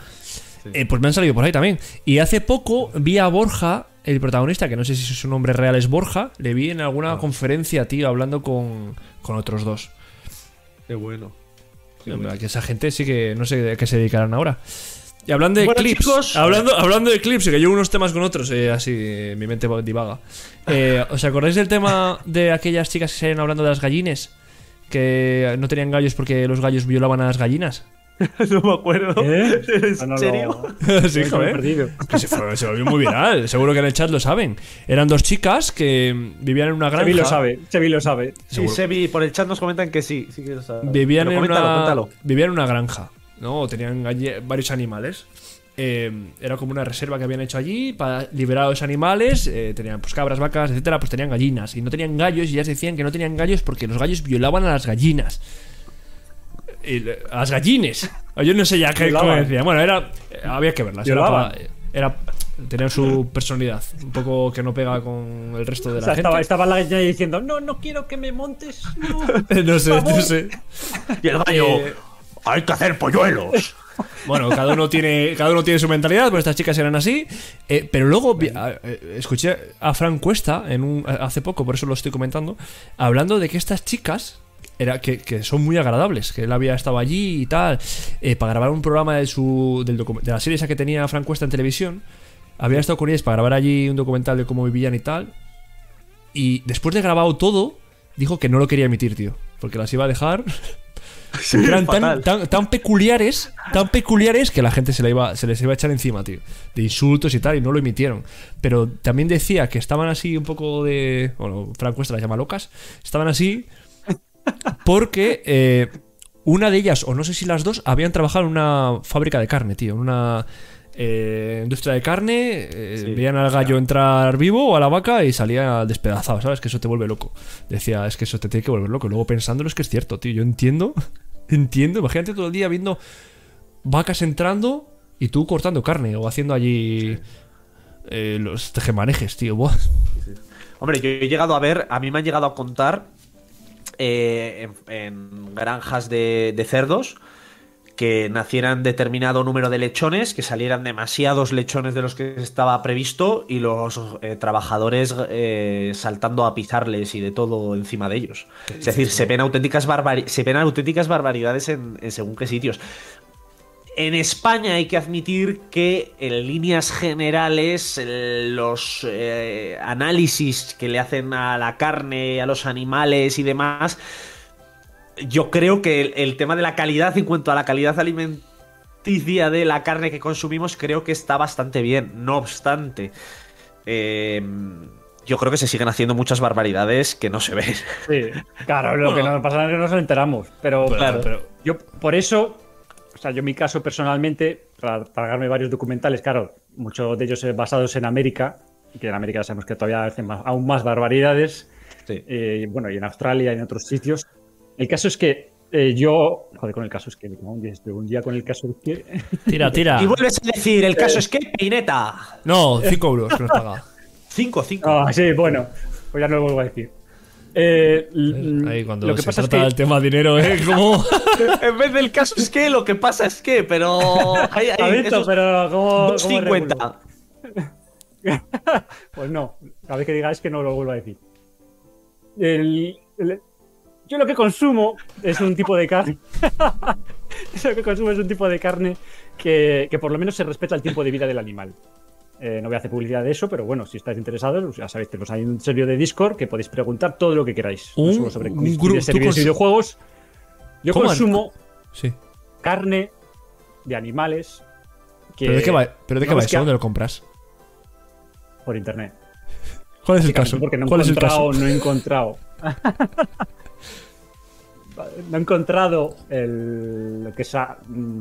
Eh, pues me han salido por ahí también. Y hace poco vi a Borja, el protagonista, que no sé si su nombre real es Borja, le vi en alguna Ah. conferencia, tío, hablando con, con otros dos. Qué bueno. Hombre, Que esa gente sí que no sé a qué se dedicarán ahora. Y hablando de Bueno, clips, chicos. hablando, hablando de clips, que yo unos temas con otros, eh, así eh, mi mente divaga. Eh, ¿Os acordáis del tema de aquellas chicas que salían hablando de las gallines? Que no tenían gallos porque los gallos violaban a las gallinas. no me acuerdo. ¿Eh? ¿En Ah, no, serio? sí, joder. se, fue- se volvió muy viral, seguro que en el chat lo saben. Eran dos chicas que vivían en una granja. Sebi lo sabe, Sebi lo sabe. Sí. Sebi, por el chat nos comentan que sí. sí que lo sabe. Vivían Pero en, coméntalo, una, cuéntalo. vivían en una granja, ¿no? Tenían allí varios animales. Eh, era como una reserva que habían hecho allí para liberar a los animales. eh, tenían pues cabras, vacas, etcétera. Pues tenían gallinas. Y no tenían gallos. Y ellas decían que no tenían gallos porque los gallos violaban a las gallinas. Y le- a las gallines. Yo no sé ya qué cómo decían. Bueno, era. eh, Había que verlas. Era, Violaban. pa- era- tenían su personalidad. Un poco que no pega con el resto de O la sea, gente. estaba, estaba la gallina diciendo, no, no quiero que me montes. No. no sé, no sé. Y el gallo. Eh, Hay que hacer polluelos. Bueno, cada uno tiene, cada uno tiene su mentalidad, pues estas chicas eran así. Eh, pero luego vi- a- eh, escuché a Fran Cuesta en un, hace poco, por eso lo estoy comentando, hablando de que estas chicas era, que, que son muy agradables, que él había estado allí y tal, eh, para grabar un programa de, su, del de la serie esa que tenía Fran Cuesta en televisión. Había estado con ellas para grabar allí un documental de cómo vivían y tal. Y después de grabado todo, dijo que no lo quería emitir, tío. Porque las iba a dejar eran tan, tan, tan peculiares, tan peculiares que la gente se, la iba, se les iba a echar encima, tío. De insultos y tal, y no lo emitieron. Pero también decía que estaban así un poco de. Bueno, Frank Cuesta las llama locas. Estaban así porque eh, una de ellas, o no sé si las dos, habían trabajado en una fábrica de carne, tío. En una eh, industria de carne. eh, Sí, veían al gallo entrar vivo o a la vaca y salía despedazado, ¿sabes? Que eso te vuelve loco. Decía, es que eso te tiene que volver loco. Luego pensándolo es que es cierto, tío. Yo entiendo, entiendo. Imagínate todo el día viendo vacas entrando y tú cortando carne o haciendo allí eh, los tejemanejes, tío. Buah. Hombre, yo he llegado a ver, a mí me han llegado a contar eh, en, en granjas de, de cerdos que nacieran determinado número de lechones, que salieran demasiados lechones de los que estaba previsto y los eh, trabajadores eh, saltando a pisarles y de todo encima de ellos. Es decir, se ven auténticas, barbari- se ven auténticas barbaridades en, en según qué sitios. En España hay que admitir que en líneas generales los eh, análisis que le hacen a la carne, a los animales y demás, yo creo que el, el tema de la calidad en cuanto a la calidad alimenticia de la carne que consumimos creo que está bastante bien. No obstante, eh, yo creo que se siguen haciendo muchas barbaridades que no se ven. Sí, claro, lo que nos pasa es que no nos enteramos. Pero, Claro. pero yo, por eso, sea, yo en mi caso personalmente, para tragarme varios documentales, claro, muchos de ellos eh, basados en América, y que en América sabemos que todavía hacen más- aún más barbaridades, Sí. eh, bueno, y en Australia y en otros sitios. El caso es que eh, yo, joder, con el caso es que, como un día, estuve un día con el caso es que, Tira, tira. Y vuelves a decir, el caso es que Pineta. No, 5 euros que nos paga. 5, 5. Ah, sí, bueno, pues ya no lo vuelvo a decir. Eh, Ahí cuando lo que se pasa es trata que del tema dinero, ¿eh? Como... en vez del caso es que, lo que pasa es que, pero. Hay, hay Ha visto, esos pero ¿cómo, cómo regulo? 2.50. Pues no, cada vez que diga es que no lo vuelvo a decir. El- el- yo lo que consumo es un tipo de carne. Yo lo que consumo es un tipo de carne que, que por lo menos se respeta el tiempo de vida del animal. Eh, no voy a hacer publicidad de eso, pero bueno, si estáis interesados, pues ya sabéis, tenemos ahí un servidor de Discord que podéis preguntar todo lo que queráis. No Un- solo sobre un grupo- de videojuegos. Yo consumo Sí. carne de animales que ¿Pero de qué va, pero de qué no, va es eso? ¿Dónde lo compras? por internet. ¿Cuál es el caso? Porque no he ¿Cuál es el encontrado, no he encontrado. no he encontrado el lo que sea,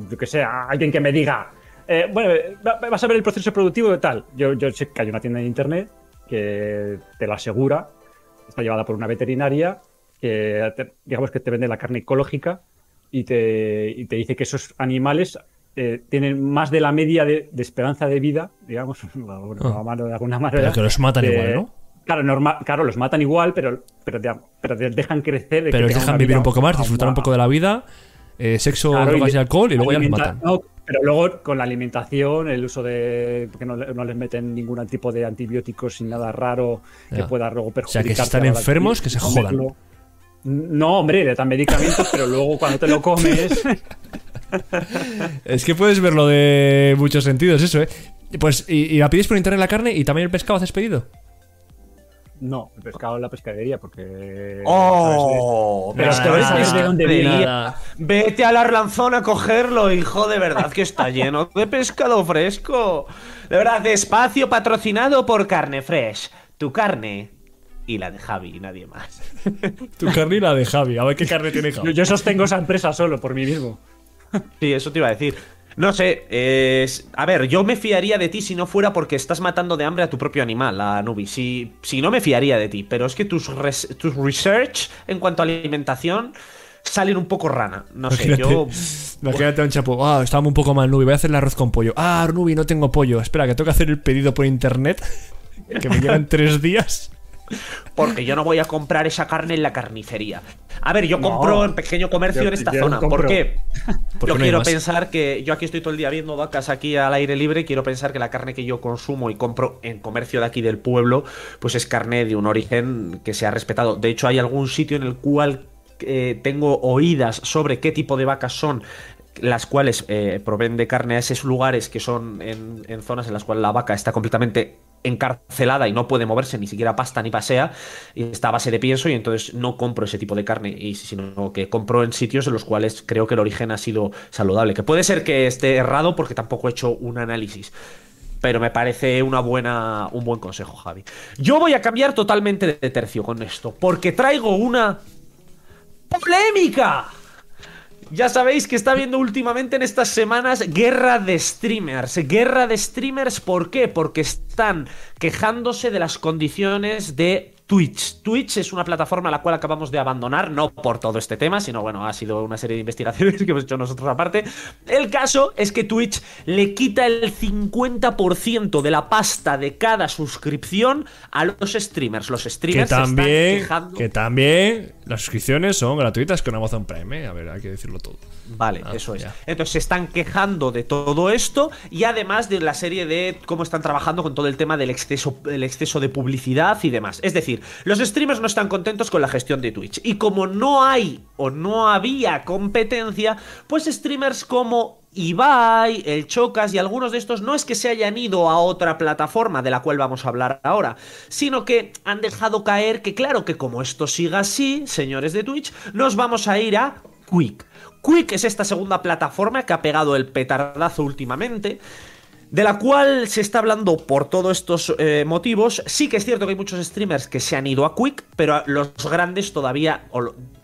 yo que sea, alguien que me diga. Eh, bueno, va- vas a ver el proceso productivo de tal. Yo, yo sé que hay una tienda de internet que te lo asegura. Está llevada por una veterinaria que te- digamos que te vende la carne ecológica y te, y te dice que esos animales eh, tienen más de la media de, de esperanza de vida, digamos, Ah. de alguna manera. Pero que los matan igual, ¿no? Claro, normal, claro, los matan igual, pero, pero, te, pero te dejan crecer. de Pero les dejan vivir un poco más, disfrutar un poco de la vida, eh, sexo, Claro, drogas y alcohol, y luego ya los matan. no, pero luego con la alimentación, el uso de. porque no, no les meten ningún tipo de antibióticos sin nada raro que Ya. pueda luego sea, perjudicar. que si están enfermos, que se jodan. No, hombre, le dan medicamentos, pero luego cuando te lo comes. Es que puedes verlo de muchos sentidos, eso, ¿eh? Pues, y, y la pides por internet la carne y también el pescado haces pedido. No, el pescado en la pescadería, porque. ¡Oh! Pero es de dónde de venía. nada. Vete a la Arlanzón a cogerlo, hijo, de verdad que está lleno de pescado fresco. De verdad, despacio patrocinado por Carne Fresh. Tu carne y la de Javi y nadie más. Tu carne y la de Javi. A ver qué carne tiene Yo, Javi. yo sostengo esa empresa solo por mí mismo. Sí, eso te iba a decir. No sé, es- a ver, yo me fiaría de ti si no fuera porque estás matando de hambre a tu propio animal, a Nubi. Si, si no me fiaría de ti, pero es que tus, res- tus research en cuanto a alimentación salen un poco rana. No sé, yo... imagínate a un chapo. Ah, estaba un poco mal, Nubi. Voy a hacer el arroz con pollo. Ah, Nubi, no tengo pollo. Espera, que tengo que hacer el pedido por internet. que me llegan tres días. Porque yo no voy a comprar esa carne en la carnicería. A ver, yo No. compro en pequeño comercio Yo- en esta zona. ¿Por qué? Porque yo quiero pensar que. Yo aquí estoy todo el día viendo vacas aquí al aire libre. y Quiero pensar que la carne que yo consumo y compro en comercio de aquí del pueblo, pues es carne de un origen que se ha respetado. De hecho, hay algún sitio en el cual eh, tengo oídas sobre qué tipo de vacas son las cuales eh, proveen de carne a esos lugares que son en, en zonas en las cuales la vaca está completamente encarcelada y no puede moverse, ni siquiera pasta ni pasea, y está a base de pienso, y entonces no compro ese tipo de carne, y sino que compro en sitios en los cuales creo que el origen ha sido saludable. Que puede ser que esté errado porque tampoco he hecho un análisis. Pero me parece una buena, un buen consejo, Javi. Yo voy a cambiar totalmente de tercio con esto, porque traigo una polémica. Ya sabéis que está habiendo últimamente en estas semanas guerra de streamers. Guerra de streamers, ¿por qué? Porque están quejándose de las condiciones de Twitch. Twitch es una plataforma a la cual acabamos de abandonar, no por todo este tema, sino bueno, ha sido una serie de investigaciones que hemos hecho nosotros aparte. El caso es que Twitch le quita el 50% de la pasta de cada suscripción a los streamers. Los Que streamers se están también, quejando. que también las suscripciones son gratuitas con Amazon Prime. ¿eh? A ver, hay que decirlo todo. Vale, Ah, eso es. ya. Entonces se están quejando de todo esto y además de la serie de cómo están trabajando con todo el tema del exceso, el exceso de publicidad y demás. Es decir, los streamers no están contentos con la gestión de Twitch. Y como no hay o no había competencia, pues streamers como Ibai, el Chocas y algunos de estos no es que se hayan ido a otra plataforma de la cual vamos a hablar ahora, sino que han dejado caer que claro que como esto siga así, señores de Twitch, nos vamos a ir a Quick. Quick es esta segunda plataforma que ha pegado el petardazo últimamente. De la cual se está hablando por todos estos eh, motivos. Sí que es cierto que hay muchos streamers que se han ido a Quick, pero los grandes todavía,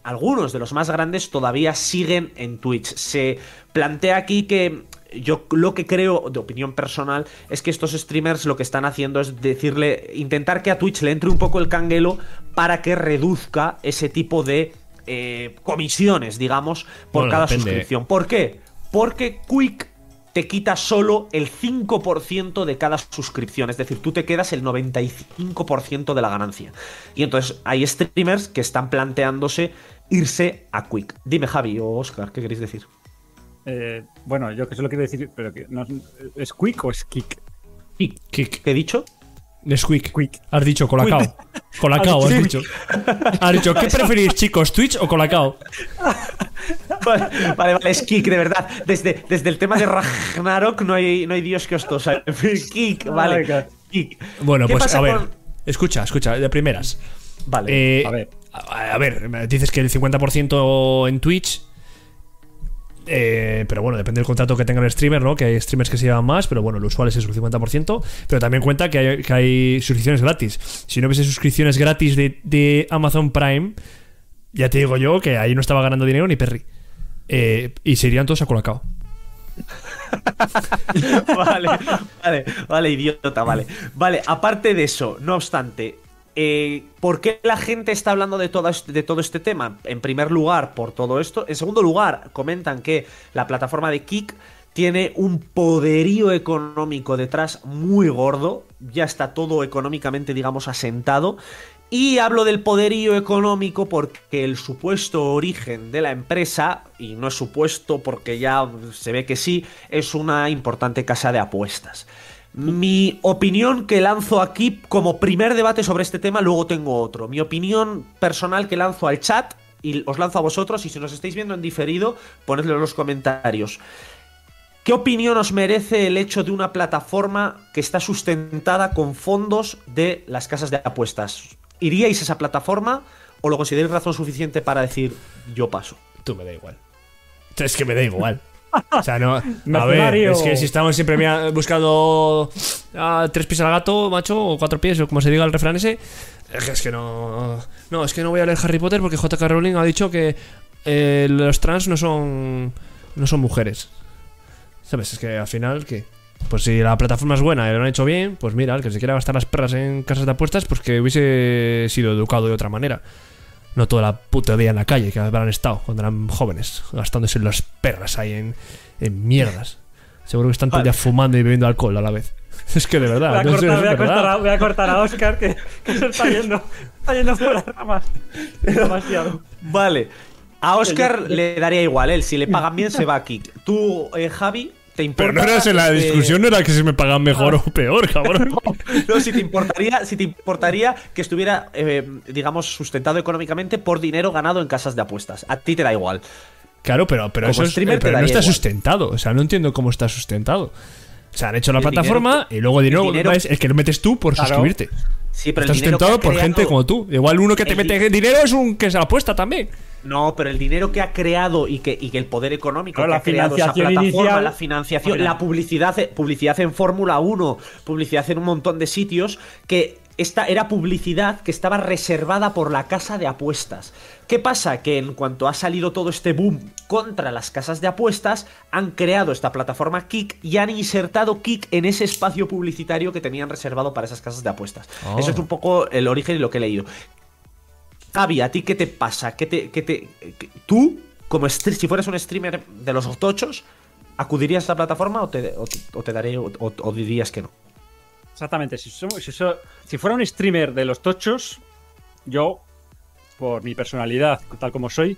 algunos de los más grandes todavía siguen en Twitch. Se plantea aquí que yo lo que creo, de opinión personal, es que estos streamers lo que están haciendo es decirle, intentar que a Twitch le entre un poco el canguelo para que reduzca ese tipo de eh, comisiones, digamos, por Bueno, cada depende. suscripción. ¿Por qué? Porque Quick te quita solo el 5% de cada suscripción, es decir, tú te quedas el 95% de la ganancia. Y entonces hay streamers que están planteándose irse a Quick. Dime Javi o Oscar, ¿qué queréis decir? Eh, bueno, yo que solo quiero decir, pero que no, ¿es quick o es kick? Kick. Kick. ¿Qué he dicho? Nesquik. Quick. Has dicho Colacao. Colacao, has dicho. Has dicho, ¿qué preferís, chicos, Twitch o Colacao? Vale, vale, vale, es Kik, de verdad. Desde, desde el tema de Ragnarok no hay, no hay Dios que os tosa. Kik, vale. Venga. Kik. Bueno, ¿Qué pues a ver. con- Escucha, escucha, de primeras. Vale. Eh, a ver. A, ver, dices que el 50% en Twitch. eh, pero bueno, depende del contrato que tenga el streamer, ¿no? Que hay streamers que se llevan más, pero bueno, lo usual es el 50%. Pero también cuenta que hay, suscripciones gratis. Si no hubiese suscripciones gratis de, de Amazon Prime, ya te digo yo que ahí no estaba ganando dinero ni Perry. Eh, y se irían todos a Colacao. vale, vale, vale, idiota, vale. Vale, aparte de eso, no obstante, eh, ¿por qué la gente está hablando de todo, este, de todo este tema? En primer lugar, por todo esto. En segundo lugar, comentan que la plataforma de Kik tiene un poderío económico detrás muy gordo. Ya está todo económicamente, digamos, asentado. Y hablo del poderío económico porque el supuesto origen de la empresa, y no es supuesto porque ya se ve que sí, es una importante casa de apuestas. Mi opinión que lanzo aquí como primer debate sobre este tema, luego tengo otro. Mi opinión personal que lanzo al chat y os lanzo a vosotros y si nos estáis viendo en diferido, ponedlo en los comentarios. ¿Qué opinión os merece el hecho de una plataforma que está sustentada con fondos de las casas de apuestas? ¿Iríais a esa plataforma o lo consideráis razón suficiente para decir yo paso? Tú me da igual. Es que me da igual. O sea, no. A ver, es que si estamos siempre buscando tres pies al gato, macho, o cuatro pies, o como se diga el refrán ese, es que, es que no. No, es que no voy a leer Harry Potter porque J.K. Rowling ha dicho que eh, los trans no son. no son mujeres. ¿Sabes? Es que al final, ¿qué? Pues si la plataforma es buena y lo han hecho bien, pues mira, el que se quiera gastar las perras en casas de apuestas, pues que hubiese sido educado de otra manera. No toda la puta día en la calle que habrán estado cuando eran jóvenes, gastándose las perras ahí en, en mierdas. Seguro que están todo el día fumando y bebiendo alcohol a la vez. Es que de verdad, Voy a, no cortar, voy, a cortar a, voy a cortar a Oscar que, que se está yendo, está yendo por las ramas. Demasiado. Vale. A Oscar le daría igual, él. Si le pagan bien, se va a Kik. Tú, eh, Javi, ¿te importa? Pero no eras en la eh, discusión, no era que si me pagan mejor o peor, cabrón. No, si te importaría, si te importaría que estuviera, eh, digamos, sustentado económicamente por dinero ganado en casas de apuestas. A ti te da igual. Claro, pero, pero Como eso streamer eh, pero no está igual. sustentado. O sea, no entiendo cómo está sustentado. O sea, han hecho la El plataforma dinero- y luego dinero, el dinero- es el que lo metes tú por Claro. suscribirte. Sí, pero está sustentado por creado- gente como tú. Igual uno que te mete dinero es un que se apuesta también. No, pero el dinero que ha creado y que, y que el poder económico que la ha creado esa plataforma, inicial. la financiación, la publicidad, publicidad en Fórmula 1, publicidad en un montón de sitios, que esta era publicidad que estaba reservada por la casa de apuestas. ¿Qué pasa? Que en cuanto ha salido todo este boom contra las casas de apuestas, han creado esta plataforma Kik y han insertado Kik en ese espacio publicitario que tenían reservado para esas casas de apuestas. Oh. Eso es un poco el origen y lo que he leído. Javi, ¿a ti qué te pasa? ¿Qué te, qué te, ¿Tú, como si fueras un streamer de los tochos, acudirías a la plataforma o te, o, o daré, o, dirías que no? Exactamente. Si fuera un streamer de los tochos, yo, por mi personalidad, tal como soy,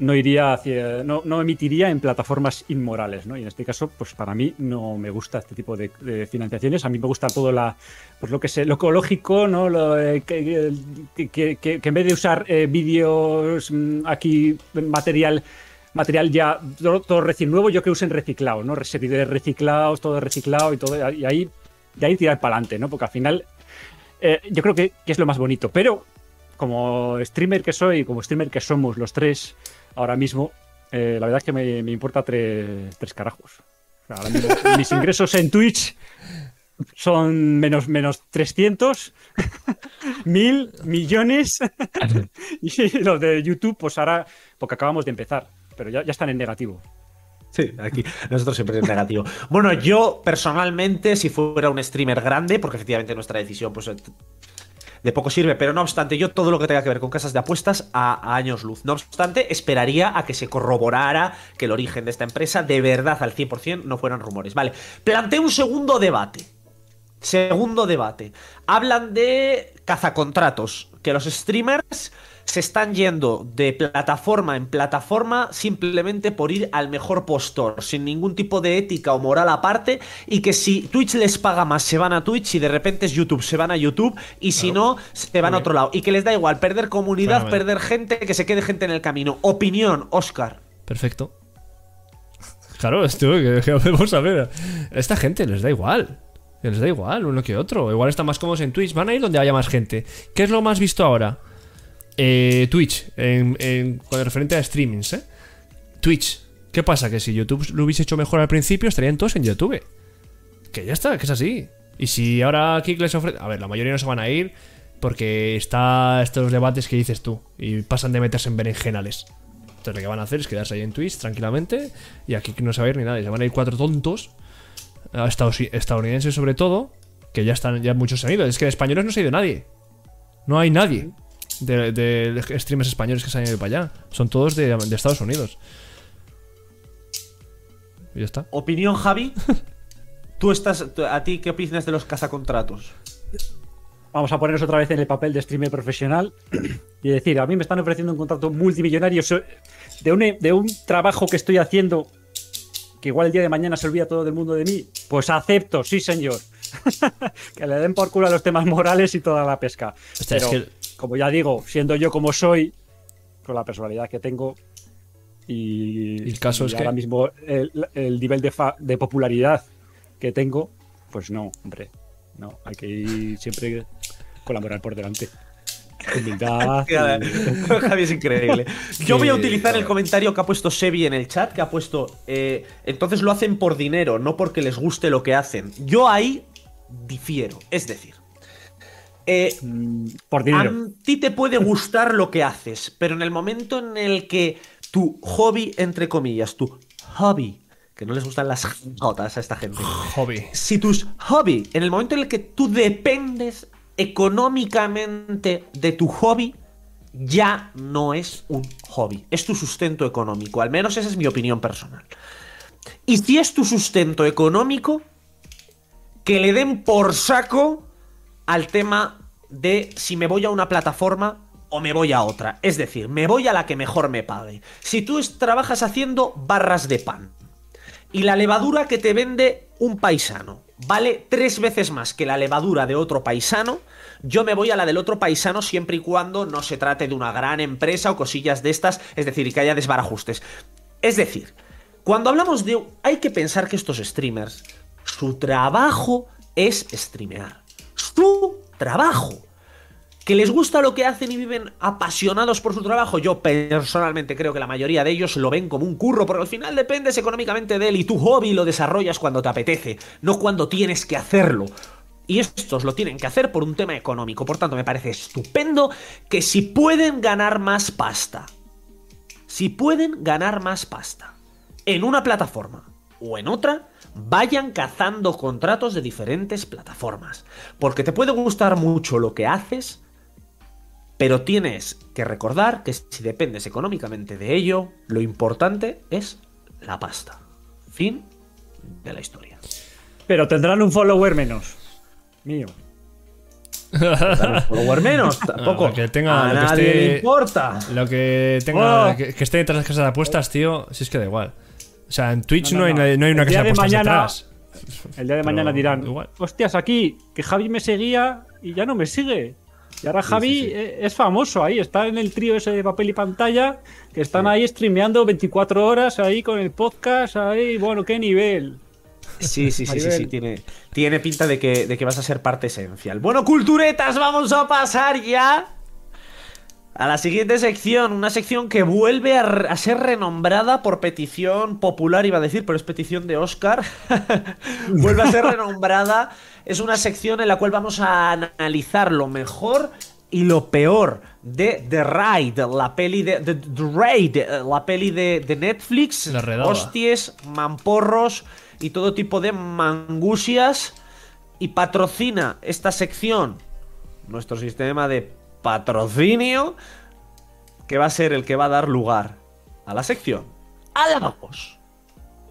no iría hacia. No, emitiría en plataformas inmorales, ¿no? Y en este caso, pues para mí no me gusta este tipo de, financiaciones. A mí me gusta todo la. Pues lo que sé, lo ecológico, ¿no? Lo, eh, que, que- en vez de usar eh, vídeos mm, aquí, material. Material ya todo, recién nuevo, yo que usen reciclado, ¿no? Servidores reciclados, todo reciclado y todo. Y ahí de ahí tirar para adelante, ¿no? Porque al final eh, yo creo que es lo más bonito. Pero como streamer que soy, como streamer que somos los tres ahora mismo, eh, la verdad es que me, me importa tres, tres carajos. Ahora mismo mis ingresos en Twitch son menos, menos 300, mil millones. y los de YouTube, pues ahora, porque acabamos de empezar, pero ya, ya están en negativo. Sí, aquí nosotros siempre es negativo. Bueno, yo personalmente, si fuera un streamer grande, porque efectivamente nuestra decisión, pues de poco sirve, pero no obstante, yo todo lo que tenga que ver con casas de apuestas a, años luz. No obstante, esperaría a que se corroborara que el origen de esta empresa de verdad al 100% no fueran rumores. Vale, planteo un segundo debate. Segundo debate. Hablan de cazacontratos, que los streamers se están yendo de plataforma en plataforma simplemente por ir al mejor postor, sin ningún tipo de ética o moral aparte, y que si Twitch les paga más se van a Twitch y de repente es YouTube, se van a YouTube, y si no, se van a otro lado. Y que les da igual perder comunidad, perder gente, que se quede gente en el camino. Opinión, Oscar. Perfecto. Claro, esto que, que vamos a ver. Esta gente les da igual. Les da igual uno que otro. Igual están más cómodos en Twitch. Van a ir donde haya más gente. ¿Qué es lo más visto ahora? Eh, Twitch. En, en- referente a streamings, ¿eh? Twitch. ¿Qué pasa? Que si YouTube lo hubiese hecho mejor al principio, estarían todos en YouTube. Que ya está, que es así. Y si ahora Kik les ofrece. A ver, la mayoría no se van a ir. Porque está estos debates que dices tú. Y pasan de meterse en berenjenales. Entonces lo que van a hacer es quedarse ahí en Twitch tranquilamente. Y aquí no se va a ir ni nada. Y se van a ir cuatro tontos. estadounidenses sobre todo. Que ya están, ya muchos se han ido. Es que de españoles no se ha ido nadie. No hay nadie. De, de streamers españoles que se han ido para allá. Son todos de, de Estados Unidos. Y ya está. Opinión, Javi. Tú estás. ¿A ti qué opinas de los cazacontratos? Vamos a ponernos otra vez en el papel de streamer profesional y decir, a mí me están ofreciendo un contrato multimillonario de un, de un trabajo que estoy haciendo que igual el día de mañana se olvida todo el mundo de mí. Pues acepto, sí señor. que le den por culo a los temas morales y toda la pesca. Hostia, es Pero, que- como ya digo, siendo yo como soy, con la personalidad que tengo y, Y el caso y es que- ahora mismo el, el nivel de, fa- de popularidad que tengo, pues no, hombre. No, hay que ir siempre con la moral por delante. Humildad. Javi es increíble. Yo voy a utilizar el comentario que ha puesto Sebi en el chat, que ha puesto. eh, entonces lo hacen por dinero, no porque les guste lo que hacen. Yo ahí difiero. Es decir. Eh, Mm, a ti te puede gustar lo que haces, pero en el momento en el que tu hobby, entre comillas, tu hobby, que no les gustan las jotas a esta gente, Hobby. si tus hobby, en el momento en el que tú dependes económicamente de tu hobby, ya no es un hobby, es tu sustento económico, al menos esa es mi opinión personal. Y si es tu sustento económico, que le den por saco al tema de si me voy a una plataforma o me voy a otra. Es decir, me voy a la que mejor me pague. Si tú trabajas haciendo barras de pan y la levadura que te vende un paisano vale tres veces más que la levadura de otro paisano, yo me voy a la del otro paisano siempre y cuando no se trate de una gran empresa o cosillas de estas, es decir, que haya desbarajustes. Es decir, cuando hablamos de... Hay que pensar que estos streamers, su trabajo es streamear. Su trabajo. Que les gusta lo que hacen y viven apasionados por su trabajo. Yo personalmente creo que la mayoría de ellos lo ven como un curro, porque al final dependes económicamente de él y tu hobby lo desarrollas cuando te apetece, no cuando tienes que hacerlo. Y estos lo tienen que hacer por un tema económico. Por tanto, me parece estupendo que si pueden ganar más pasta, si pueden ganar más pasta en una plataforma o en otra, vayan cazando contratos de diferentes plataformas. Porque te puede gustar mucho lo que haces, pero tienes que recordar que si dependes económicamente de ello, lo importante es la pasta. Fin de la historia. Pero tendrán un follower menos. Mío. Follower menos, tampoco. lo que tenga- a lo que nadie esté- le importa. Lo que tenga. Oh. Que, que esté detrás de las casas de apuestas, tío. Si es que da igual. O sea, en Twitch No, no, no, hay, no. hay una El casa día de de apuestas mañana- detrás. El día de Pero mañana dirán, igual. hostias, aquí, que Javi me seguía y ya no me sigue. Y ahora Javi eh, es famoso ahí, está en el trío ese de papel y pantalla, que están ahí streameando 24 horas ahí con el podcast, ahí, bueno, qué nivel. Sí, sí, sí, sí, sí, tiene, tiene pinta de que, de que vas a ser parte esencial. Bueno, culturetas, vamos a pasar ya a la siguiente sección. Una sección que vuelve a, ser renombrada por petición popular, iba a decir, pero es petición de Oscar. vuelve a ser renombrada. Es una sección en la cual vamos a analizar lo mejor y lo peor de The Raid, la peli de The, The Raid, la peli de, de Netflix. Hostias, mamporros y todo tipo de mangusias. Y patrocina esta sección nuestro sistema de patrocinio, que va a ser el que va a dar lugar a la sección Halagos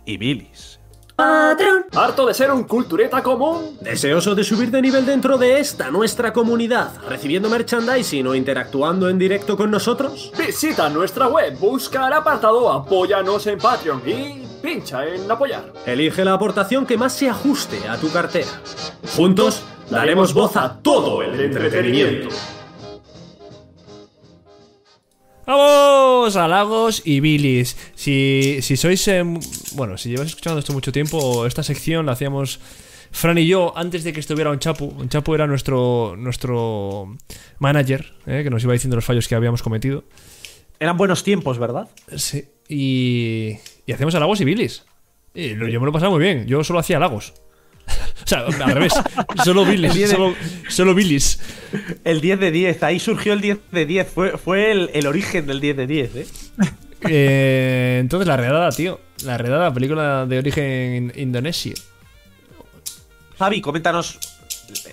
y Bilis. patrón. ¿Harto de ser un cultureta común? ¿Deseoso de subir de nivel dentro de esta nuestra comunidad, recibiendo merchandising o interactuando en directo con nosotros? Visita nuestra web, busca el apartado Apóyanos en Patreon y pincha en apoyar. Elige la aportación que más se ajuste a tu cartera. Juntos daremos voz a todo el entretenimiento. ¡Vamos! A Lagos y Bilis. Si, si sois. em, bueno, si lleváis escuchando esto mucho tiempo, esta sección la hacíamos Fran y yo antes de que estuviera un Chapu. Un Chapu era nuestro, nuestro manager, eh, que nos iba diciendo los fallos que habíamos cometido. Eran buenos tiempos, ¿verdad? Sí. Y. Y hacíamos a Lagos y Bilis. Y yo me lo pasaba muy bien. Yo solo hacía Lagos. O sea, al revés. Solo Bilis. Solo, solo Bilis. El 10 de 10, ahí surgió el 10 de 10. Fue, fue el, el origen del 10 de 10, ¿eh? Eh, entonces, la redada, tío. La redada, película de origen indonesio. Javi, coméntanos.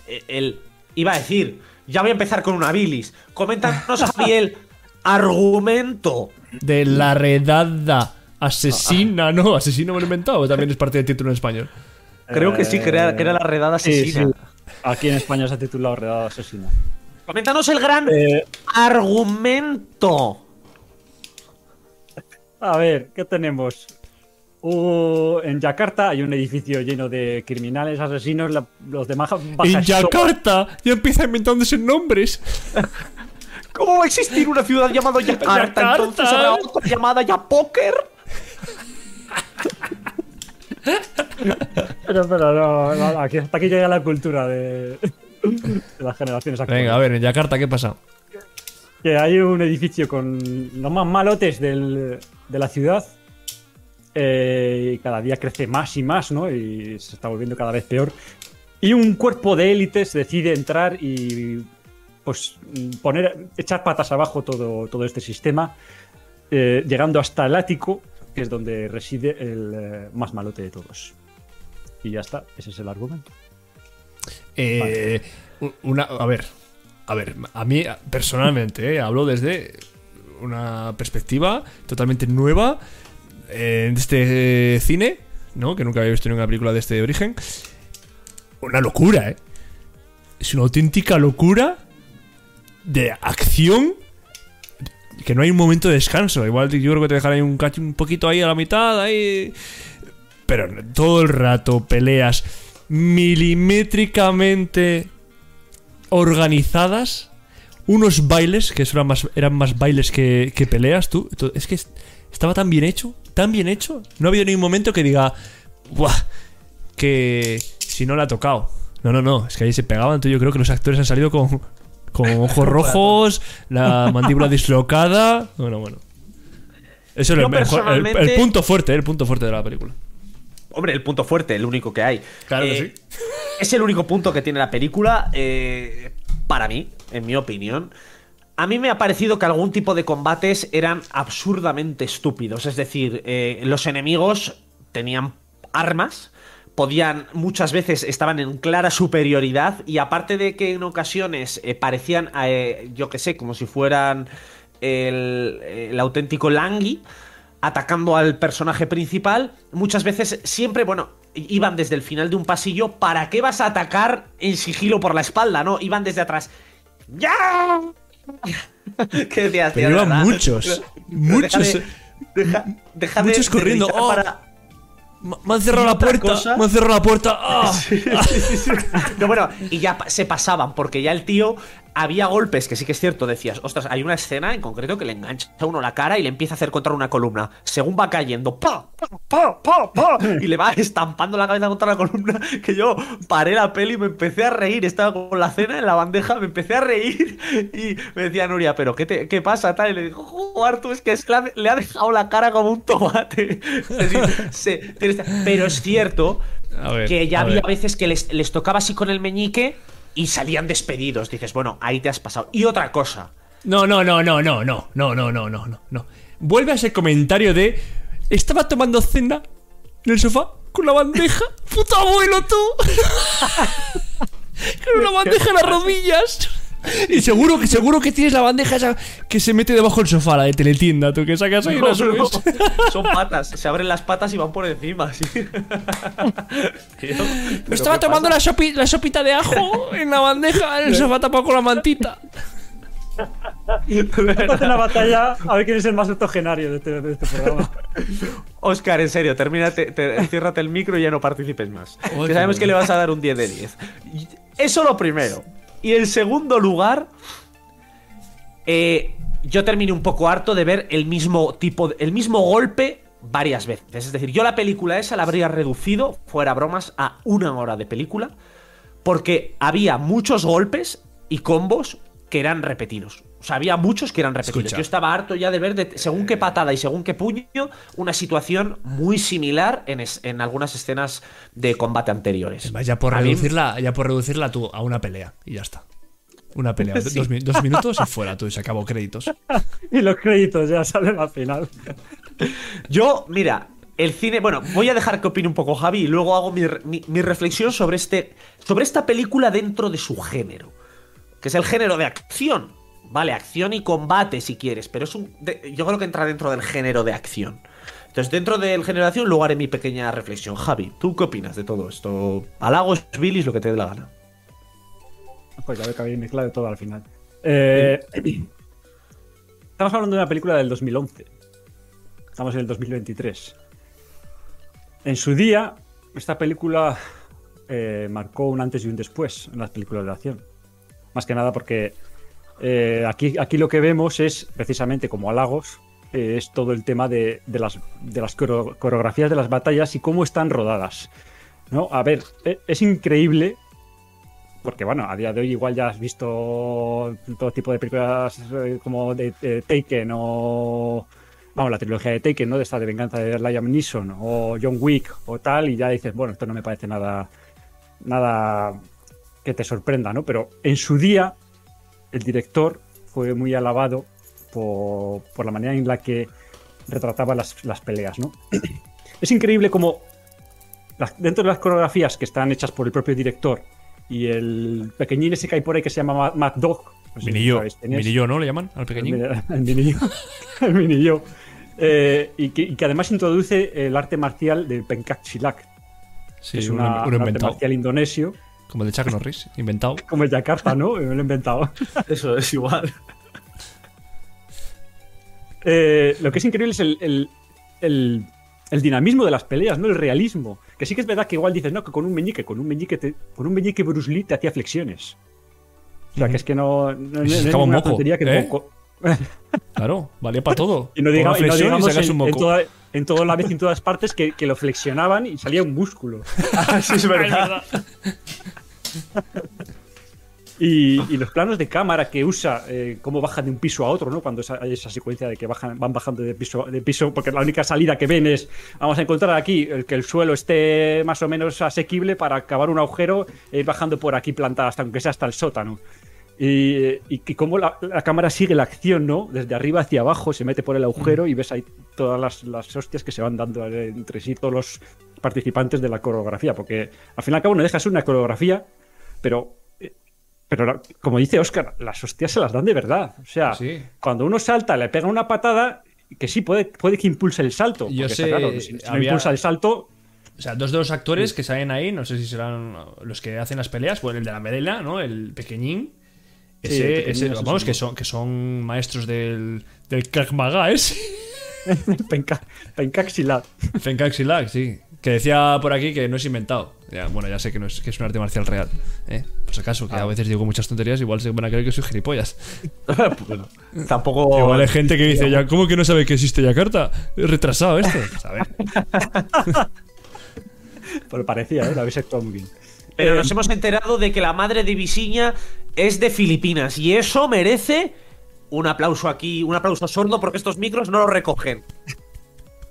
El, el- iba a decir, ya voy a empezar con una bilis. Coméntanos, Javi, el argumento. De la redada. Asesina, no, asesino me lo he inventado. También es parte del título en español. Creo que sí, que era, que era la redada Sí, asesina. sí. Aquí en España se ha titulado Redada Asesina. Coméntanos el gran Eh, argumento. a ver, ¿qué tenemos? Uh, en Yakarta hay un edificio lleno de criminales, asesinos, la- los demás En Yakarta ya empieza inventándose nombres. ¿Cómo va a existir una ciudad llamada Yakarta? Yakarta. Entonces habrá otra llamada Yapoker. Pero, pero no, no, aquí, hasta aquí llega la cultura de, de las generaciones actuales. Venga, a ver, en Yakarta, ¿qué pasa? Que hay un edificio con los más malotes del- de la ciudad eh, y cada día crece más y más, ¿no? Y se está volviendo cada vez peor. Y un cuerpo de élites decide entrar y pues poner, echar patas abajo todo, todo este sistema, eh, llegando hasta el ático, que es donde reside el eh, más malote de todos. Y ya está, ese es el argumento. Eh, una, a ver, a ver, a mí personalmente eh, hablo desde una perspectiva totalmente nueva eh, de este cine, ¿no? Que nunca había visto ninguna película de este origen. Una locura, ¿eh? Es una auténtica locura de acción que no hay un momento de descanso. Igual yo creo que te dejan ahí un, un poquito ahí a la mitad, ahí. Pero todo el rato peleas milimétricamente organizadas. Unos bailes, que eran más, eran más bailes que, que peleas, tú. Es que es- estaba tan bien hecho, tan bien hecho. No ha habido ningún momento que diga, ¡buah! Que si no la ha tocado. No, no, no, es que ahí se pegaban. Entonces yo creo que los actores han salido con, con ojos rojos, la mandíbula dislocada. Bueno, bueno. Eso es el, mejor- el- el personalmente- punto fuerte, el punto fuerte de la película. Hombre, el punto fuerte, el único que hay. Claro que Eh, Es el único punto que tiene la película, eh, para mí, en mi opinión. A mí me ha parecido que algún tipo de combates eran absurdamente estúpidos. Es decir, eh, los enemigos tenían armas, podían, muchas veces estaban en clara superioridad y aparte de que en ocasiones eh, parecían, eh, yo que sé, como si fueran el, el auténtico Langui, atacando al personaje principal, muchas veces siempre, bueno, iban desde el final de un pasillo, ¿para qué vas a atacar en sigilo por la espalda, no? Iban desde atrás. ¡Ya! ¿Qué decías, tío? Pero iban verdad. muchos, muchos. Deja de, deja- deja de- Muchos de corriendo. ¡Oh! para- Me han cerrado la puerta. cosa- Me han cerrado la puerta. ¡Ah! No, bueno, y ya se pasaban, porque ya el tío había golpes que sí que es cierto, decías, ostras, hay una escena en concreto que le engancha a uno la cara y le empieza a hacer contra una columna. Según va cayendo, ¡pa! ¡pa! ¡pa! ¡pa! Y le va estampando la cabeza contra la columna, que yo paré la peli y me empecé a reír. Estaba con la cena en la bandeja, me empecé a reír y me decía Nuria, ¿pero qué, te- qué pasa? Tal, y le digo, joder, tú es que es que le ha- dejado la cara como un tomate. Pero es cierto ver, que ya había ver. veces que les, les tocaba así con el meñique y salían despedidos. Dices, bueno, ahí te has pasado. Y otra cosa. No, no, no, no, no, no, no, no, no, no, no, no. Vuelve a ese comentario de. Estaba tomando cena en el sofá con la bandeja. ¡Puto abuelo tú! con una bandeja en las rodillas. Y seguro que seguro que tienes la bandeja esa que se mete debajo del sofá, la de teletienda, tú que sacas ahí subes. Son patas, se abren las patas y van por encima. así. Tío, ¿pero Me estaba tomando la, sopi- la sopita de ajo en la bandeja, en el sofá tapado con la mantita. Vamos a una batalla a ver quién es el más octogenario de este, de este programa. Oscar, en serio, termínate, te, ciérrate el micro y ya no participes más. Que sabemos que le vas a dar un 10 de 10. Y Eso lo primero. Y en segundo lugar, eh, yo terminé un poco harto de ver el mismo tipo, el mismo golpe varias veces. Es decir, yo la película esa la habría reducido, fuera bromas, a una hora de película, porque había muchos golpes y combos que eran repetidos. O sea, había muchos que eran repetidos. Escucha. Yo estaba harto ya de ver, de- según qué patada y según qué puño, una situación muy similar en, es- en algunas escenas de combate anteriores. Ya por A mí- reducirla, ya por reducirla tú a una pelea y ya está. Una pelea, dos, mi- dos minutos y fuera, tú y se acabó créditos. Y los créditos ya salen al final. Yo, mira, el cine. Bueno, voy a dejar que opine un poco Javi y luego hago mi, mi- mi reflexión sobre, este, sobre esta película dentro de su género. Que es el género de acción. Vale, acción y combate si quieres, pero es un. de- yo creo que entra dentro del género de acción. Entonces, dentro del género de acción, luego haré mi pequeña reflexión. Javi, ¿tú qué opinas de todo esto? Halagos, bilis, lo que te dé la gana. Pues ya veo que habéis mezclado todo al final. Eh, estamos hablando de una película del 2011. Estamos en el 2023. En su día, esta película eh, marcó un antes y un después en las películas de acción. Más que nada porque eh, aquí, aquí lo que vemos es, precisamente como halagos, eh, es todo el tema de, de las, de las coreo- coreografías de las batallas y cómo están rodadas. ¿no? A ver, e- es increíble porque bueno, a día de hoy igual ya has visto todo tipo de películas eh, como de, de Taken o vamos, la trilogía de Taken, ¿no? De esta de venganza de Liam Neeson o John Wick o tal y ya dices, bueno, esto no me parece nada nada que te sorprenda, ¿no? Pero en su día el director fue muy alabado por, por la manera en la que retrataba las, las peleas, ¿no? es increíble como las- dentro de las coreografías que están hechas por el propio director y el pequeñín ese que hay por ahí que se llama Ma- Mad Dog. no sé Minillo. Minillo, ¿no? Le llaman al pequeñín. El, minillo. el minillo. Eh, y, que, y que además introduce el arte marcial del Pencak Silat, Sí, que es un, una, un un arte marcial indonesio, Como el de Chuck Norris, inventado. como el Yakarta, ¿no? Me lo he inventado. Eso es igual. Eh, lo que es increíble es el, el- el- el dinamismo de las peleas, ¿no? El realismo. Que sí que es verdad que igual dices, no, que con un meñique, con un meñique, te- con un meñique Bruce Lee te hacía flexiones. O sea, que es que no, no, no- es tontería que ¿eh? moco- Claro, valía para todo. Y no, diga- y no digamos en, en toda, en toda la vez y en todas partes que, que lo flexionaban y salía un músculo. Así es verdad. Y, y los planos de cámara que usa, eh, cómo bajan de un piso a otro, ¿no? Cuando esa- hay esa secuencia de que bajan, van bajando de piso, de piso, porque la única salida que ven es, vamos a encontrar aquí el que el suelo esté más o menos asequible para cavar un agujero e ir bajando por aquí plantada, hasta aunque sea hasta el sótano. Y, y, y cómo la, la cámara sigue la acción, ¿no? Desde arriba hacia abajo, se mete por el agujero y ves ahí todas las, las hostias que se van dando eh, entre sí todos los participantes de la coreografía, porque al fin y al cabo no deja de ser una coreografía, pero pero la- como dice Oscar, las hostias se las dan de verdad. O sea, Sí. cuando uno salta, le pega una patada, que sí, puede, puede que impulse el salto. Yo sé, claro, si, si no había- impulsa el salto, O sea, dos de los actores que salen ahí, no sé si serán los que hacen las peleas, pues el de la medela, ¿no? El pequeñín. Sí, Ese, vamos, que son, que son maestros del, del Krav ese. penca, pencaxilat. Fenkaxilac, sí. Que decía por aquí que no es inventado. Ya, bueno, ya sé que, no es, que es un arte marcial real. ¿eh? Por si acaso, que Ah. a veces digo muchas tonterías, igual se van a creer que soy gilipollas. Bueno, tampoco. Igual hay gente que dice, ya, ¿cómo que no sabe que existe Yakarta? Es retrasado esto. Pues, a ver. Pero parecía, ¿eh? Lo habéis actuado muy bien. Pero Eh, nos hemos enterado de que la madre de Visiña es de Filipinas y eso merece un aplauso aquí, un aplauso sordo porque estos micros no lo recogen.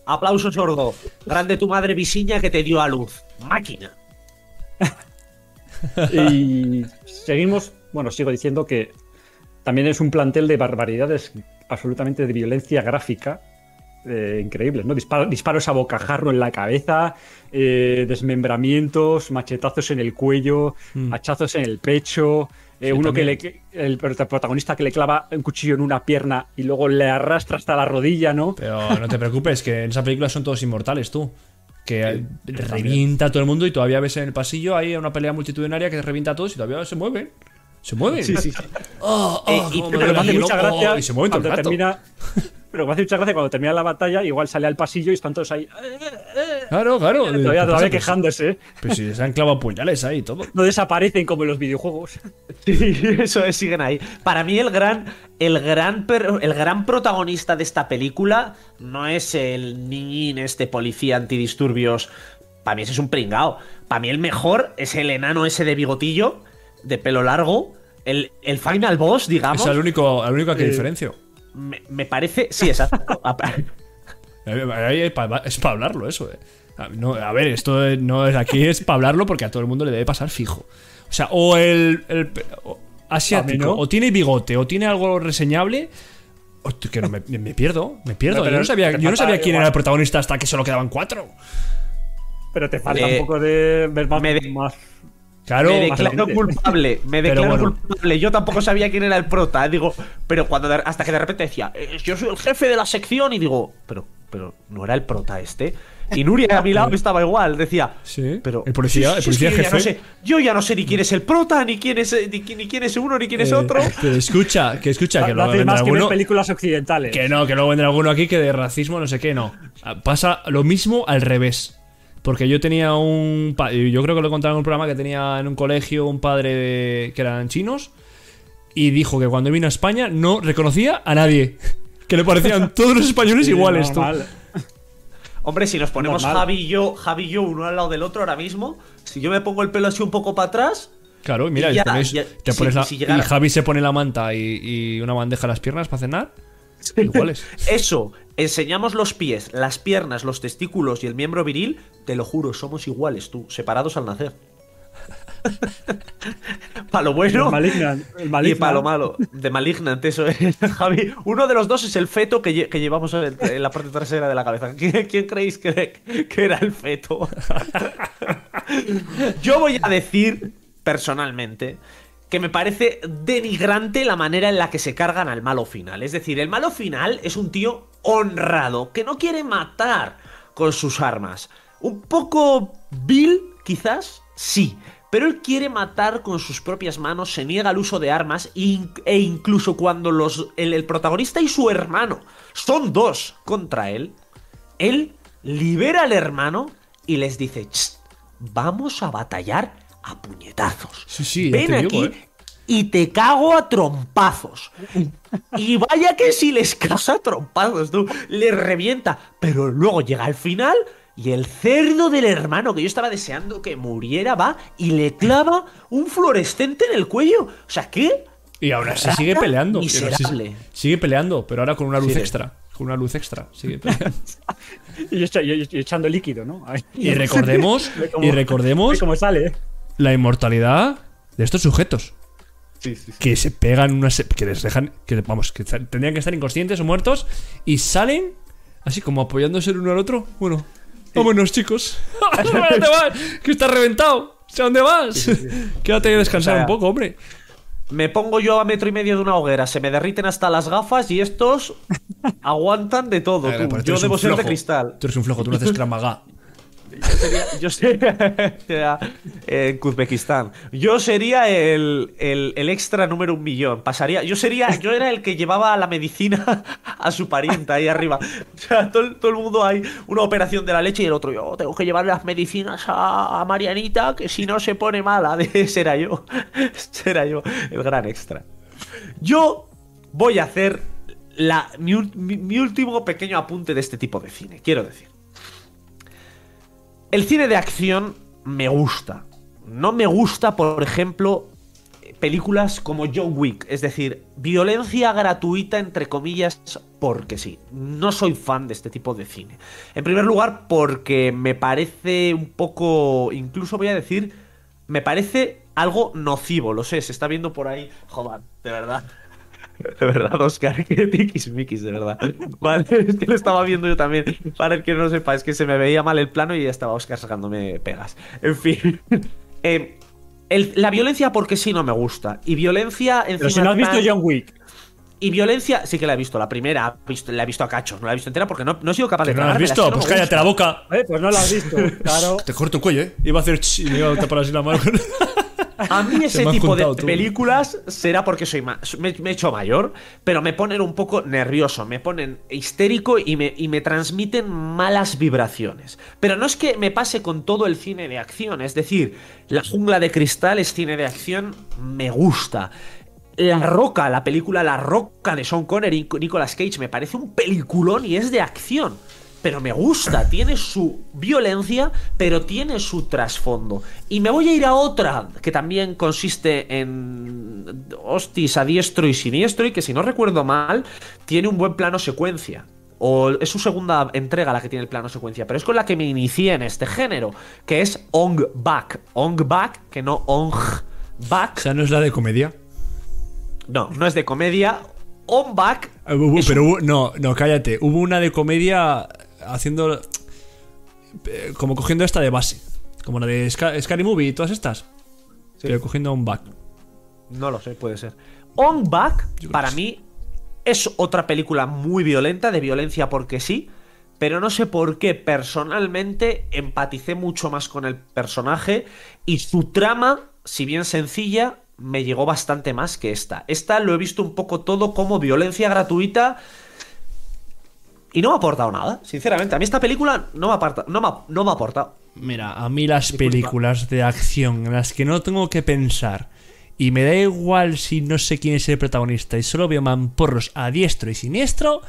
Aplauso sordo. Grande tu madre Visiña que te dio a luz. Máquina. Y seguimos, bueno, sigo diciendo que también es un plantel de barbaridades absolutamente de violencia gráfica. Eh, increíbles, ¿no? Disparo- disparos a bocajarro en la cabeza, eh, desmembramientos, machetazos en el cuello, hachazos en el pecho, eh, uno que le, el protagonista que le clava un cuchillo en una pierna y luego le arrastra hasta la rodilla, ¿no? Pero no te preocupes, que en esa película son todos inmortales, tú. Que revienta a todo el mundo y todavía ves en el pasillo ahí una pelea multitudinaria que revienta a todos y todavía se mueven. Se mueven. Sí, sí, sí. Oh, oh, y- Pero me hace mucha ¿no? Oh, y se mueven todo el cuando rato. termina. Pero me hace mucha gracia cuando termina la batalla, igual sale al pasillo y están todos ahí. Claro, claro. Todavía, ¿Qué todavía? Pues- quejándose. Pues si se han clavado puñales ahí y todo. No desaparecen como en los videojuegos. Sí, eso es, siguen ahí. Para mí el gran, el gran, el gran protagonista de esta película no es el niñín, este policía antidisturbios. Para mí ese es un pringao. Para mí el mejor es el enano ese de bigotillo, de pelo largo. El, el final boss, digamos. Es el único, el único que Eh, diferencio. Me, me parece. Sí, exacto. Es para hablarlo, eso. eh. A- no, a ver, esto no es aquí, es para hablarlo porque a todo el mundo le debe pasar fijo. O sea, o el, el pe- o- asiático, no. o tiene bigote, o tiene algo reseñable. o que no, me, me pierdo, me pierdo. No, pero yo no sabía, yo no sabía quién igual. era el protagonista hasta que solo quedaban cuatro. Pero te falta Eh, un poco de ver más. me de- más- Claro, me declaro culpable, me declaro bueno. culpable. Yo tampoco sabía quién era el prota. eh, Digo, pero cuando de- hasta que de repente decía, "Eh, yo soy el jefe de la sección y digo, pero, pero no era el prota este. Y Nuria a mi lado estaba igual, decía, Sí, pero el policía- el sí, sí, policía es que yo ya jefe. no sé- yo ya no sé ni quién es el prota, ni quién es ni, quién- ni quién es uno, ni quién es Eh, otro. Pero escucha, que escucha, que no luego vendrá más que alguno. películas occidentales. Que no, que luego vendrá alguno aquí que de racismo, no sé qué, no. Pasa lo mismo al revés. Porque yo tenía un. Yo creo que lo he contado en un programa que tenía en un colegio un padre de- que eran chinos. Y dijo que cuando vino a España no reconocía a nadie. Que le parecían todos los españoles Sí, iguales, tú. Hombre, si nos ponemos Normal. Javi y yo, Javi y yo uno al lado del otro ahora mismo, si yo me pongo el pelo así un poco para atrás, Claro, y mira, Y ya, y ponéis- ya, te sí, pones la- si llegara- y Javi se pone la manta y, y una bandeja a las piernas para cenar. Iguales. Eso, enseñamos los pies, las piernas, los testículos y el miembro viril, te lo juro, somos iguales tú, separados al nacer. para lo bueno El el y para lo malo. De Malignant, eso es, Javi. Uno de los dos es el feto que, lle- que llevamos en, en la parte trasera de la cabeza. ¿Quién, quién creéis que, que era el feto? Yo voy a decir, personalmente, que me parece denigrante la manera en la que se cargan al malo final. Es decir, el malo final es un tío honrado, que no quiere matar con sus armas. Un poco vil, quizás, sí. Pero él quiere matar con sus propias manos, se niega al uso de armas e incluso cuando los, el, el protagonista y su hermano son dos contra él, él libera al hermano y les dice, "Ch, vamos a batallar a puñetazos. Sí, sí, Ven te aquí digo, ¿eh? y te cago a trompazos. Y vaya que si les casa a trompazos, tú, le revienta. Pero luego llega al final y el cerdo del hermano que yo estaba deseando que muriera va y le clava un fluorescente en el cuello. O sea, ¿qué? Y ahora se sigue peleando. miserable. sigue peleando, pero ahora con una luz Sí. extra. Con una luz extra. Sigue peleando. Y, echa- y- y echando líquido, ¿no? Y recordemos, y recordemos ve cómo sale. La inmortalidad de estos sujetos. Que se pegan unas. que les dejan. que vamos, que tendrían que estar inconscientes o muertos. Y salen así como apoyándose el uno al otro. Bueno, vámonos, chicos. ¿A dónde vas? Que está reventado. ¿A dónde vas? Quédate a descansar O sea, un poco, hombre. Me pongo yo a metro y medio de una hoguera, se me derriten hasta las gafas y estos aguantan de todo. Tú. Yo debo ser de cristal. Tú eres un flojo, tú no haces Kramaga. Yo sería en Uzbekistán. Yo sería el, el- el extra número un millón. Pasaría. Yo sería. Yo era el que llevaba la medicina a su parienta ahí arriba. O sea, todo, todo el mundo hay una operación de la leche y el otro. Yo tengo que llevar las medicinas a, Marianita, que si no se pone mala. Será yo. Será yo el gran extra. Yo voy a hacer la, mi- mi último pequeño apunte de este tipo de cine. Quiero decir. El cine de acción me gusta. No me gusta, por ejemplo, películas como John Wick, es decir, violencia gratuita entre comillas porque sí. No soy fan de este tipo de cine. En primer lugar, porque me parece un poco, incluso voy a decir, me parece algo nocivo, lo sé, se está viendo por ahí, joder, de verdad. De verdad, Oscar, que tiquismiquis, de verdad. Vale, es que lo estaba viendo yo también. Para el que no lo sepa, es que se me veía mal el plano y ya estaba Oscar sacándome pegas. En fin. Eh, el- la violencia porque sí no me gusta. Y violencia encima Pero si no has visto John Wick. Y violencia, sí que la he visto, la primera, he visto- la he visto a cachos, no la he visto entera porque no, no he sido capaz ¿Que de no lo has visto? no Pues me cállate la boca. Eh, pues no la has visto, claro. Te corto el cuello, ¿eh? Iba a hacer ch y me iba a tapar así la mano. A mí Se ese tipo de películas será porque soy me, me he hecho mayor, pero me ponen un poco nervioso, me ponen histérico y me, y me transmiten malas vibraciones. Pero no es que me pase con todo el cine de acción, es decir, La jungla de cristal es cine de acción, me gusta. La Roca, la película La Roca de Sean Connery y Nicolas Cage me parece un peliculón y es de acción. Pero me gusta, tiene su violencia, pero tiene su trasfondo. Y me voy a ir a otra que también consiste en hostis a diestro y siniestro y que si no recuerdo mal, tiene un buen plano secuencia. O es su segunda entrega la que tiene el plano secuencia, pero es con la que me inicié en este género, que es Ong Bak. Ong Bak, que no Ong Bak. O sea, no es la de comedia. No, no es de comedia. Ong Bak. Ah, pero un- no, no, cállate. Hubo una de comedia haciendo. eh, Como cogiendo esta de base. Como la de Sca- Scary Movie y todas estas. Pero cogiendo un back. No lo sé, puede ser. On Back, para sí. mí, es otra película muy violenta, de violencia porque sí. Pero no sé por qué personalmente empaticé mucho más con el personaje y su trama, si bien sencilla, me llegó bastante más que esta. Esta lo he visto un poco todo como violencia gratuita y no me ha aportado nada, sinceramente. A mí esta película no me ha, aparta- no me ha- no me ha aportado. Mira, a mí las películas de acción en las que no tengo que pensar y me da igual si no sé quién es el protagonista y solo veo mamporros a diestro y siniestro,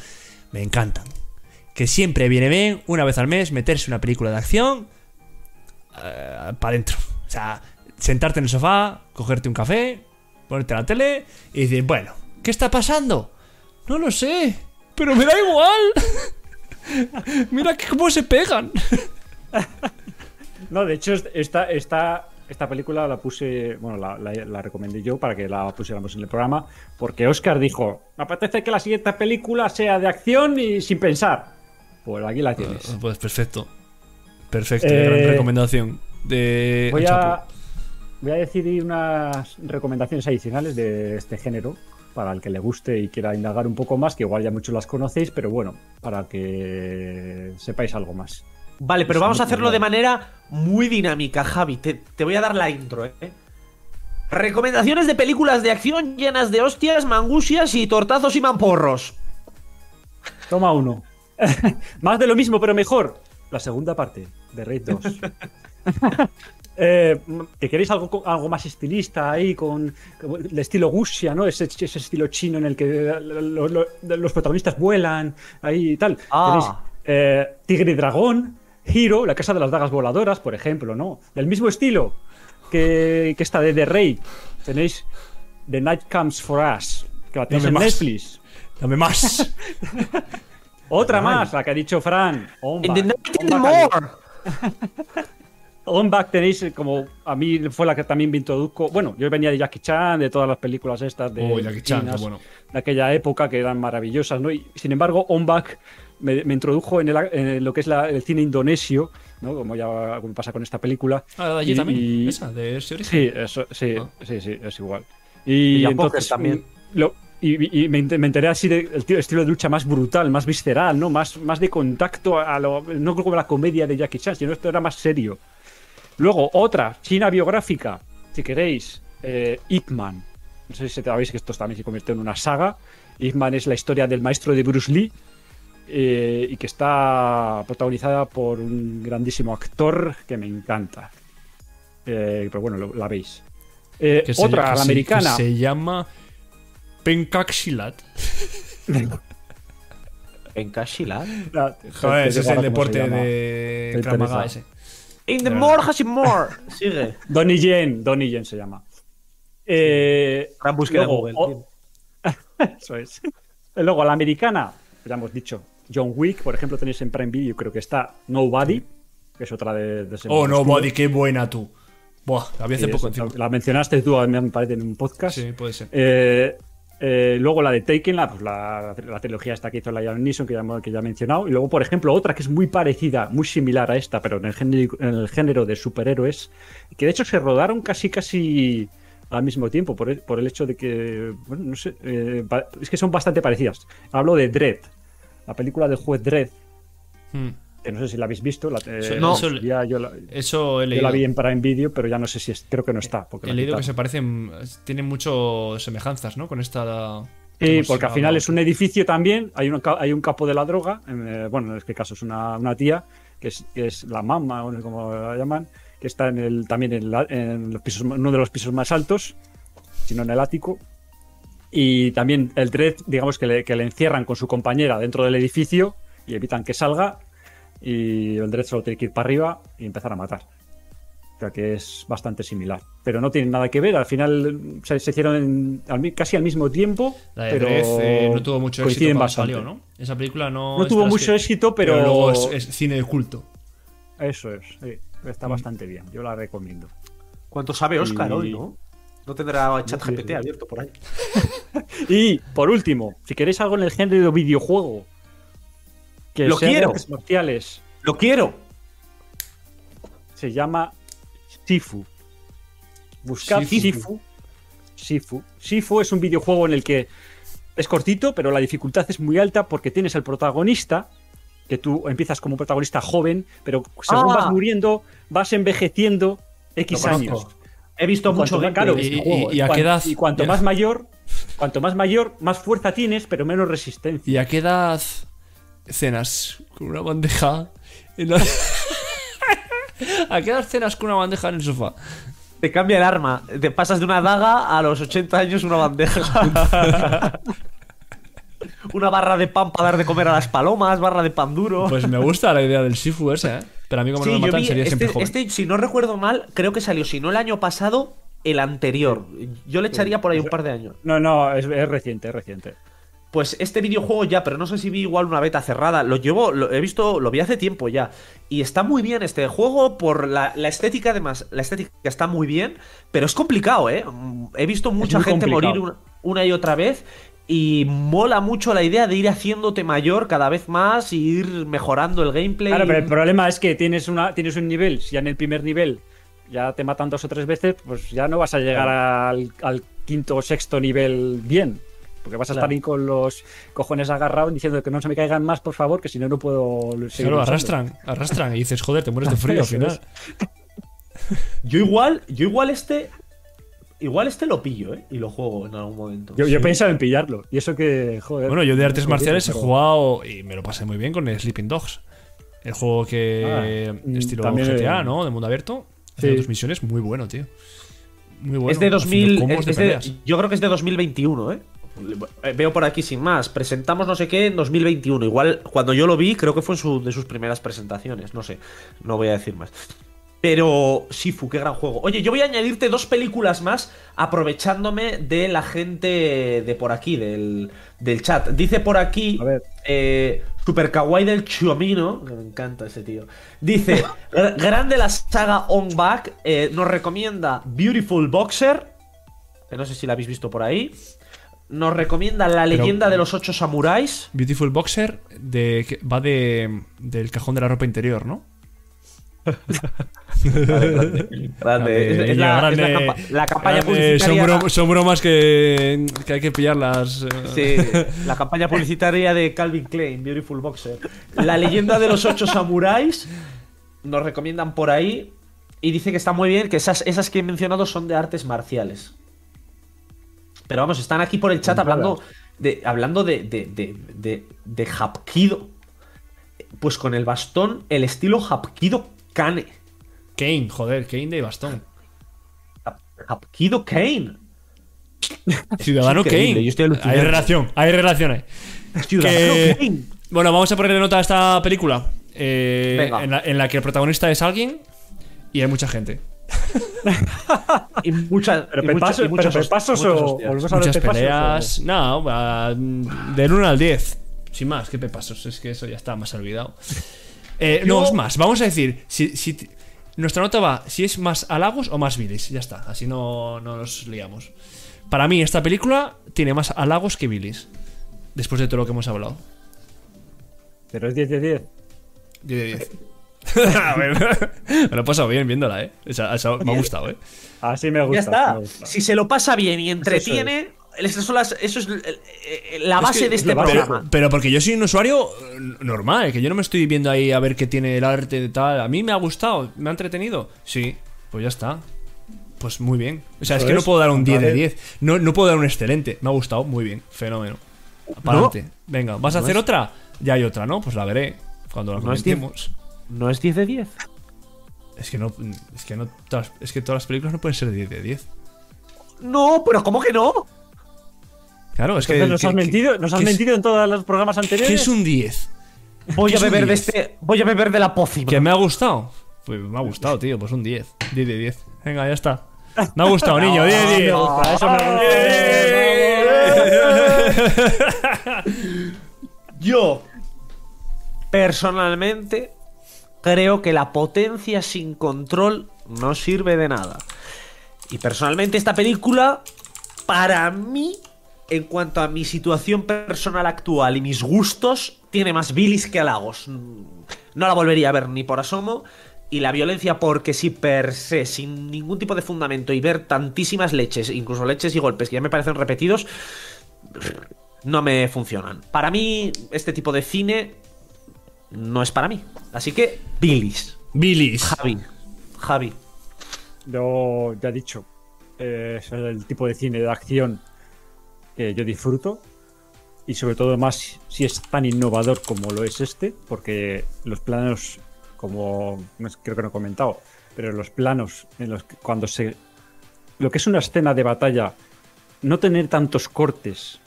me encantan. Que siempre viene bien, una vez al mes, meterse una película de acción para adentro. O sea, sentarte en el sofá, cogerte un café, ponerte la tele y decir, bueno, ¿qué está pasando? No lo sé, pero me da igual. Mira que cómo se pegan. No, de hecho, esta, esta, esta película la puse, bueno, la, la- la recomendé yo para que la pusiéramos en el programa, porque Oscar dijo, me apetece que la siguiente película sea de acción y sin pensar. Pues aquí la tienes. Pues perfecto. Perfecto, Eh, gran recomendación. De Voy a, voy a decir unas recomendaciones adicionales de este género, para el que le guste y quiera indagar un poco más, que igual ya muchos las conocéis, pero bueno, para que sepáis algo más. Vale, pero vamos a hacerlo de manera muy dinámica, Javi. Te, te voy a dar la intro, ¿eh? Recomendaciones de películas de acción llenas de hostias, mangusias y tortazos y mamporros. Toma uno. Más de lo mismo, pero mejor. La segunda parte de Raid 2. Eh, que queréis algo, algo más estilista ahí, con, con el estilo Gusia, ¿no? Ese, ese estilo chino en el que lo- lo- los protagonistas vuelan, ahí y tal. Ah. Tenéis eh, Tigre y Dragón, Hero, la casa de las dagas voladoras, por ejemplo, ¿no? Del mismo estilo que, que esta de The Raid. Tenéis The Night Comes for Us, que la tenéis Dame en más. Netflix. Dame más. Otra más, la que ha dicho Fran. On In the night and more. On Back tenéis eh, como a mí fue la que también me introduzco. Bueno, yo venía de Jackie Chan, de todas las películas estas de Oh, Jackie Chan, qué chinas, bueno. de aquella época que eran maravillosas, ¿no? Y sin embargo, On Back me, me introdujo en, el- en lo que es la- el cine indonesio, ¿no? Como ya como pasa con esta película. Ah, de allí Y- también. y- Esa, de ese origen. Sí, eso, sí, Ah. sí, sí, es igual. Y entonces también. mm, lo- y, y me, ent- me enteré así del estilo de lucha más brutal, más visceral, ¿no? Más, más de contacto a lo. No como la comedia de Jackie Chan, sino esto era más serio. Luego, otra, China biográfica, si queréis, eh, Ip Man. No sé si sabéis que esto también se convirtió en una saga. Ip Man es la historia del maestro de Bruce Lee eh, y que está protagonizada por un grandísimo actor que me encanta. Eh, pero bueno, lo- la veis. Eh, Que se- otra, que la se- americana. que se llama Pencaxilat. En Kashilat. La- Joder, ese es el deporte de Krav ese. In the more, has more. Sigue. Donnie Yen, Donnie Yen se llama. Eh, Gran búsqueda de Google. Eso es. Luego, a la americana, ya hemos dicho, John Wick, por ejemplo, tenéis en Prime Video, creo que está Nobody, que es otra de, de ese Oh, modo no, oscuro. Body, qué buena tú. Buah, la vi hace Sí, poco eso. La mencionaste tú, me parece, en un podcast. Sí, puede ser. Eh, Eh, luego la de Taken, la, pues la, la trilogía esta que hizo Liam Neeson, que ya, que ya he mencionado. Y luego, por ejemplo, otra que es muy parecida, muy similar a esta, pero en el género, en el género de superhéroes, que de hecho se rodaron casi, casi al mismo tiempo, por el, por el hecho de que, bueno, no sé, eh, es que son bastante parecidas. Hablo de Dredd, la película del juez Dredd, Hmm. Que no sé si la habéis visto. La, eh, Eso- No. eso- ya yo la, Eso he yo leído. la vi en Prime Video, pero ya no sé si es, creo que no está. Porque He leído que se parecen. Tienen muchas semejanzas, ¿no? Con esta. Sí, ¿cómo se porque al final es un edificio también, hay un, hay un capo de la droga, eh, bueno, en este caso es una, una tía, que es, que es la mamá, o no sé cómo la llaman, que está en el, también en, la- en los pisos, uno de los pisos más altos, sino en el ático. Y también el Dredd, digamos que le, que le encierran con su compañera dentro del edificio y evitan que salga. Y el Dredd solo tiene que ir para arriba y empezar a matar. O sea que es bastante similar. Pero no tienen nada que ver. Al final se, se hicieron en- al mi- casi al mismo tiempo. La de pero Dredd, eh, no tuvo mucho éxito cuando bastante. salió, ¿no? Esa película no. No tuvo mucho que- éxito, pero, luego es, es cine de culto. Eso es. sí, está Mm. bastante bien. Yo la recomiendo. ¿Cuánto sabe Oscar Y- hoy, no? No tendrá chat GPT abierto por ahí. Y por último, si queréis algo en el género de videojuego, que Lo quiero. artes marciales, ¡Lo quiero! se llama Sifu. Buscad Sifu. Sifu. Sifu. Sifu es un videojuego en el que es cortito, pero la dificultad es muy alta porque tienes el protagonista, que tú empiezas como un protagonista joven, pero según Ah. vas muriendo, vas envejeciendo Lo X conozco. años. He visto Cuanto mucho de Y- y- juego, y a qué Cuan- edad? y cuanto Ya. más mayor, cuanto más mayor, más fuerza tienes, pero menos resistencia. ¿Y a qué edad cenas con una bandeja? en la- ¿A qué edad cenas con una bandeja en el sofá? Te cambia el arma. Te pasas de una daga a los 80 años una bandeja. una barra de pan para dar de comer a las palomas, barra de pan duro. Pues me gusta la idea del Sifu ese, ¿eh? Pero a mí como Sí, no me matan vi sería siempre este, joven. este, si no recuerdo mal, creo que salió, si no el año pasado, el anterior. Yo le echaría por ahí un par de años. No, no, es, es reciente, es reciente. Pues este videojuego ya, pero no sé si vi igual una beta cerrada. Lo llevo, lo he visto, lo vi hace tiempo ya. Y está muy bien este juego por la, la estética, además. La estética está muy bien, pero es complicado, ¿eh? Mm, He visto mucha gente morir una y otra vez. Y mola mucho la idea de ir haciéndote mayor cada vez más y ir mejorando el gameplay. Claro, pero el problema es que tienes, una, tienes un nivel, si ya en el primer nivel ya te matan dos o tres veces, pues ya no vas a llegar al, al quinto o sexto nivel bien. Porque vas a Claro. estar ahí con los cojones agarrados diciendo que no se me caigan más, por favor, que si no, no puedo seguir Claro, arrastran, arrastran y dices, joder, te mueres de frío al final. Yo igual, yo igual este. Igual este lo pillo, ¿eh? Y lo juego en algún momento. Yo, pensaba en pillarlo. Y eso que, joder. Bueno, yo de artes marciales he jugado y me lo pasé muy bien con el Sleeping Dogs. El juego que. Ah, mm, estilo GTA, ¿no? De mundo abierto. Hace sí. dos misiones muy bueno, tío. Muy bueno. es de haciendo 2000. combos es de yo creo que es de 2021, ¿eh? Eh, Veo por aquí sin más. Presentamos no sé qué en 2021. Igual cuando yo lo vi, creo que fue en su, de sus primeras presentaciones. No sé. No voy a decir más. Pero Sifu, qué gran juego. Oye, yo voy a añadirte dos películas más aprovechándome de la gente de por aquí, del, del chat. Dice por aquí A ver. eh, Super Kawaii del Chiomino, que me encanta ese tío. Dice, "Gra- grande la saga On Back, eh, nos recomienda Beautiful Boxer, que no sé si la habéis visto por ahí. Nos recomienda La leyenda de los ocho samuráis. Beautiful Boxer de, que va de, del cajón de la ropa interior, ¿no? La, campaña publicitaria. son bromas que, que hay que pillarlas. eh. Sí, la campaña publicitaria de Calvin Klein, Beautiful Boxer. La leyenda de los ocho samuráis nos recomiendan por ahí y dice que está muy bien, que esas, esas que he mencionado son de artes marciales. Pero vamos, están aquí por el chat hablando de hablando de, de, de, de, de Hapkido. Pues con el bastón, el estilo Hapkido Kane. Kane, joder, Kane de bastón. Hap- Hapkido Kane. Ciudadano Kane. yo estoy alucinando. hay relación, hay relación ahí. Ciudadano Que- Kane. Bueno, vamos a ponerle nota a esta película. eh, Venga. en, la, en la que el protagonista es alguien y hay mucha gente. Y muchas, Pero y mucha- pepasos, y o, volvemos a Muchas pepasos, peleas. No, va, del 1 al 10. Sin más, ¿qué pepasos? Es que eso ya está más olvidado. Eh, No, es más. Vamos a decir, si, si nuestra nota va si es más halagos o más viles. Ya está, así no, no nos liamos. Para mí, esta película tiene más halagos que bilis. Después de todo lo que hemos hablado. Pero es 10 de 10. 10 de 10. A ver, me lo he pasado bien viéndola, ¿eh? Esa- esa me ha gustado, ¿eh? Así me gusta. Ya está. gusta. Si se lo pasa bien y entretiene, las- eso es el- el- la base que- de este programa. Pero, pero porque yo soy un usuario eh, normal, que yo no me estoy viendo ahí a ver qué tiene el arte y tal. A mí me ha gustado, me ha entretenido. Sí, pues ya está. Pues muy bien. O sea, es que no puedo dar un 10 de vale. 10. No, no puedo dar un excelente. Me ha gustado, muy bien. Fenómeno. No. adelante. Venga, ¿vas a hacer es- otra? Ya hay otra, ¿no? Pues la veré cuando la No es 10. comentemos. No es 10 de 10. Es que no, es que no, todas- es que todas las películas no pueden ser 10 de 10. No, pero ¿cómo que no? Claro, es que. Entonces nos que- has que- mentido, nos has que es- mentido en todos los programas ¿Qué anteriores. es un 10? Voy ¿Qué a beber de 10? este. Voy a beber de la pócima. ¿Que me ha gustado? Pues me ha gustado, tío. Pues un 10. 10 de 10. Venga, ya está. Me ha gustado, niño. 10 de 10. Me gusta, eso me gusta. Yo, personalmente, creo que la potencia sin control no sirve de nada. Y personalmente esta película, para mí, en cuanto a mi situación personal actual y mis gustos, tiene más bilis que halagos. No la volvería a ver ni por asomo. Y la violencia, porque sí, per se, sin ningún tipo de fundamento, y ver tantísimas leches, incluso leches y golpes que ya me parecen repetidos, no me funcionan. Para mí, este tipo de cine no es para mí. Así que, bilis. Bilis. Javi. Javi. Yo ya he dicho, eh, es el tipo de cine de acción que yo disfruto y sobre todo más si es tan innovador como lo es este, porque los planos, como creo que no he comentado, pero los planos en los que cuando se lo que es una escena de batalla, no tener tantos cortes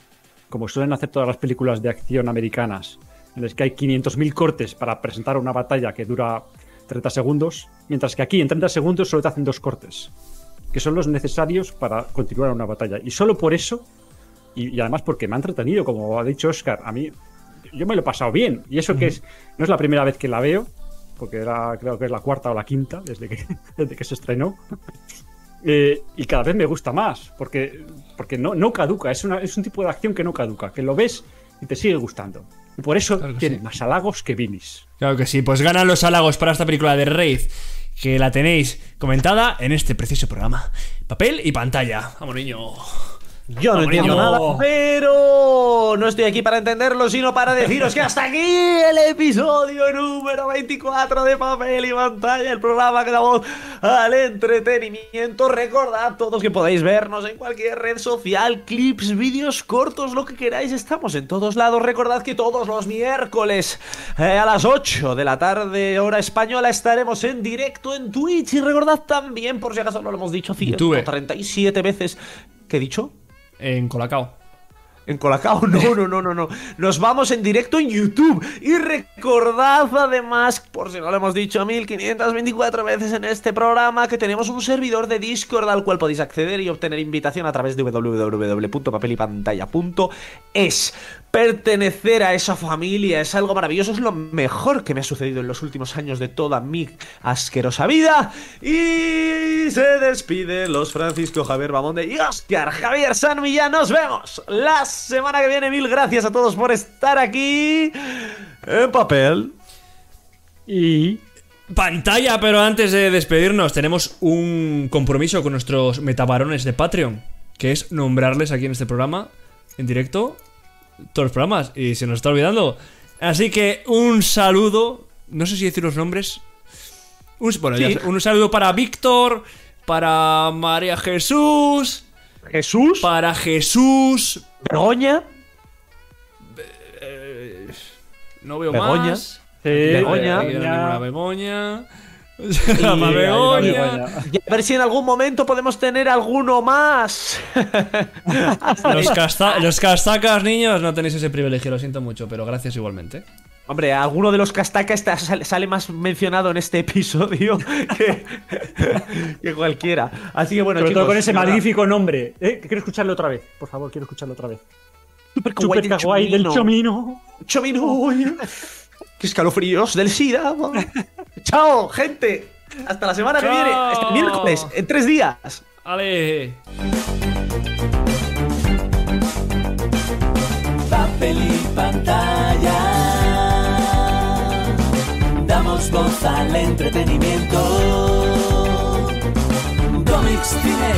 como suelen hacer todas las películas de acción americanas, en las que hay 500.000 cortes para presentar una batalla que dura 30 segundos, mientras que aquí en 30 segundos solo te hacen dos cortes, que son los necesarios para continuar una batalla. Y solo por eso, y, y además porque me ha entretenido, como ha dicho Oscar, a mí yo me lo he pasado bien. Y eso que es, no es la primera vez que la veo, porque era, creo que es la cuarta o la quinta desde que, desde que se estrenó. Eh, y cada vez me gusta más, porque, porque no, no caduca, es, una- es un tipo de acción que no caduca, que lo ves y te sigue gustando. Por eso Claro tiene sí. más halagos que Vinis. Claro que sí, pues ganan los halagos para esta película de Raid, que la tenéis comentada en este precioso programa. Papel y pantalla. Vamos, niño. Yo no entiendo nada, pero no estoy aquí para entenderlo, sino para deciros que hasta aquí el episodio número 24 de Papel y Pantalla, el programa que da voz al entretenimiento. Recordad todos que podéis vernos en cualquier red social, clips, vídeos cortos, lo que queráis, estamos en todos lados. Recordad que todos los miércoles eh, a las 8 de la tarde, hora española, estaremos en directo en Twitch. Y recordad también, por si acaso no lo hemos dicho YouTube. 137 veces, ¿qué he dicho? En Colacao. En Colacao, no, no, no, no, no. Nos vamos en directo en YouTube. Y recordad además, por si no lo hemos dicho 1524 veces en este programa, que tenemos un servidor de Discord al cual podéis acceder y obtener invitación a través de www.papelypantalla.es. Pertenecer a esa familia es algo maravilloso, es lo mejor que me ha sucedido en los últimos años de toda mi asquerosa vida. Y se despiden los Francisco Javier Bamonde y Oscar Javier San Millán. Nos vemos la semana que viene. Mil gracias a todos por estar aquí en papel. Y Pantalla, pero antes de despedirnos, tenemos un compromiso con nuestros metabarones de Patreon, que es nombrarles aquí en este programa, en directo, todos los programas, y se nos está olvidando. Así que un saludo, no sé si decir los nombres. Un, bueno, Sí. un saludo para Víctor, para María Jesús, Jesús, para Jesús. Begoña, No veo Begoña. más. Sí, Begoña. No hay Begoña. Begoña. Y a ver si en algún momento podemos tener alguno más. Los, casta- los castacas, niños, no tenéis ese privilegio, lo siento mucho, pero gracias igualmente. Hombre, alguno de los Castaca está- sale, más mencionado en este episodio que, que cualquiera. Así que bueno, Sobre chicos, todo con ese verdad, magnífico nombre. Eh, Quiero escucharlo otra vez. Por favor, quiero escucharlo otra vez. Super Super kawaii del chomino. Chomino. uy, Qué escalofríos del SIDA. Chao, gente. Hasta la semana Chao. que viene. Hasta miércoles, en tres días. Ale. Papel y pantalla. Damos voz al entretenimiento. Comics, cine,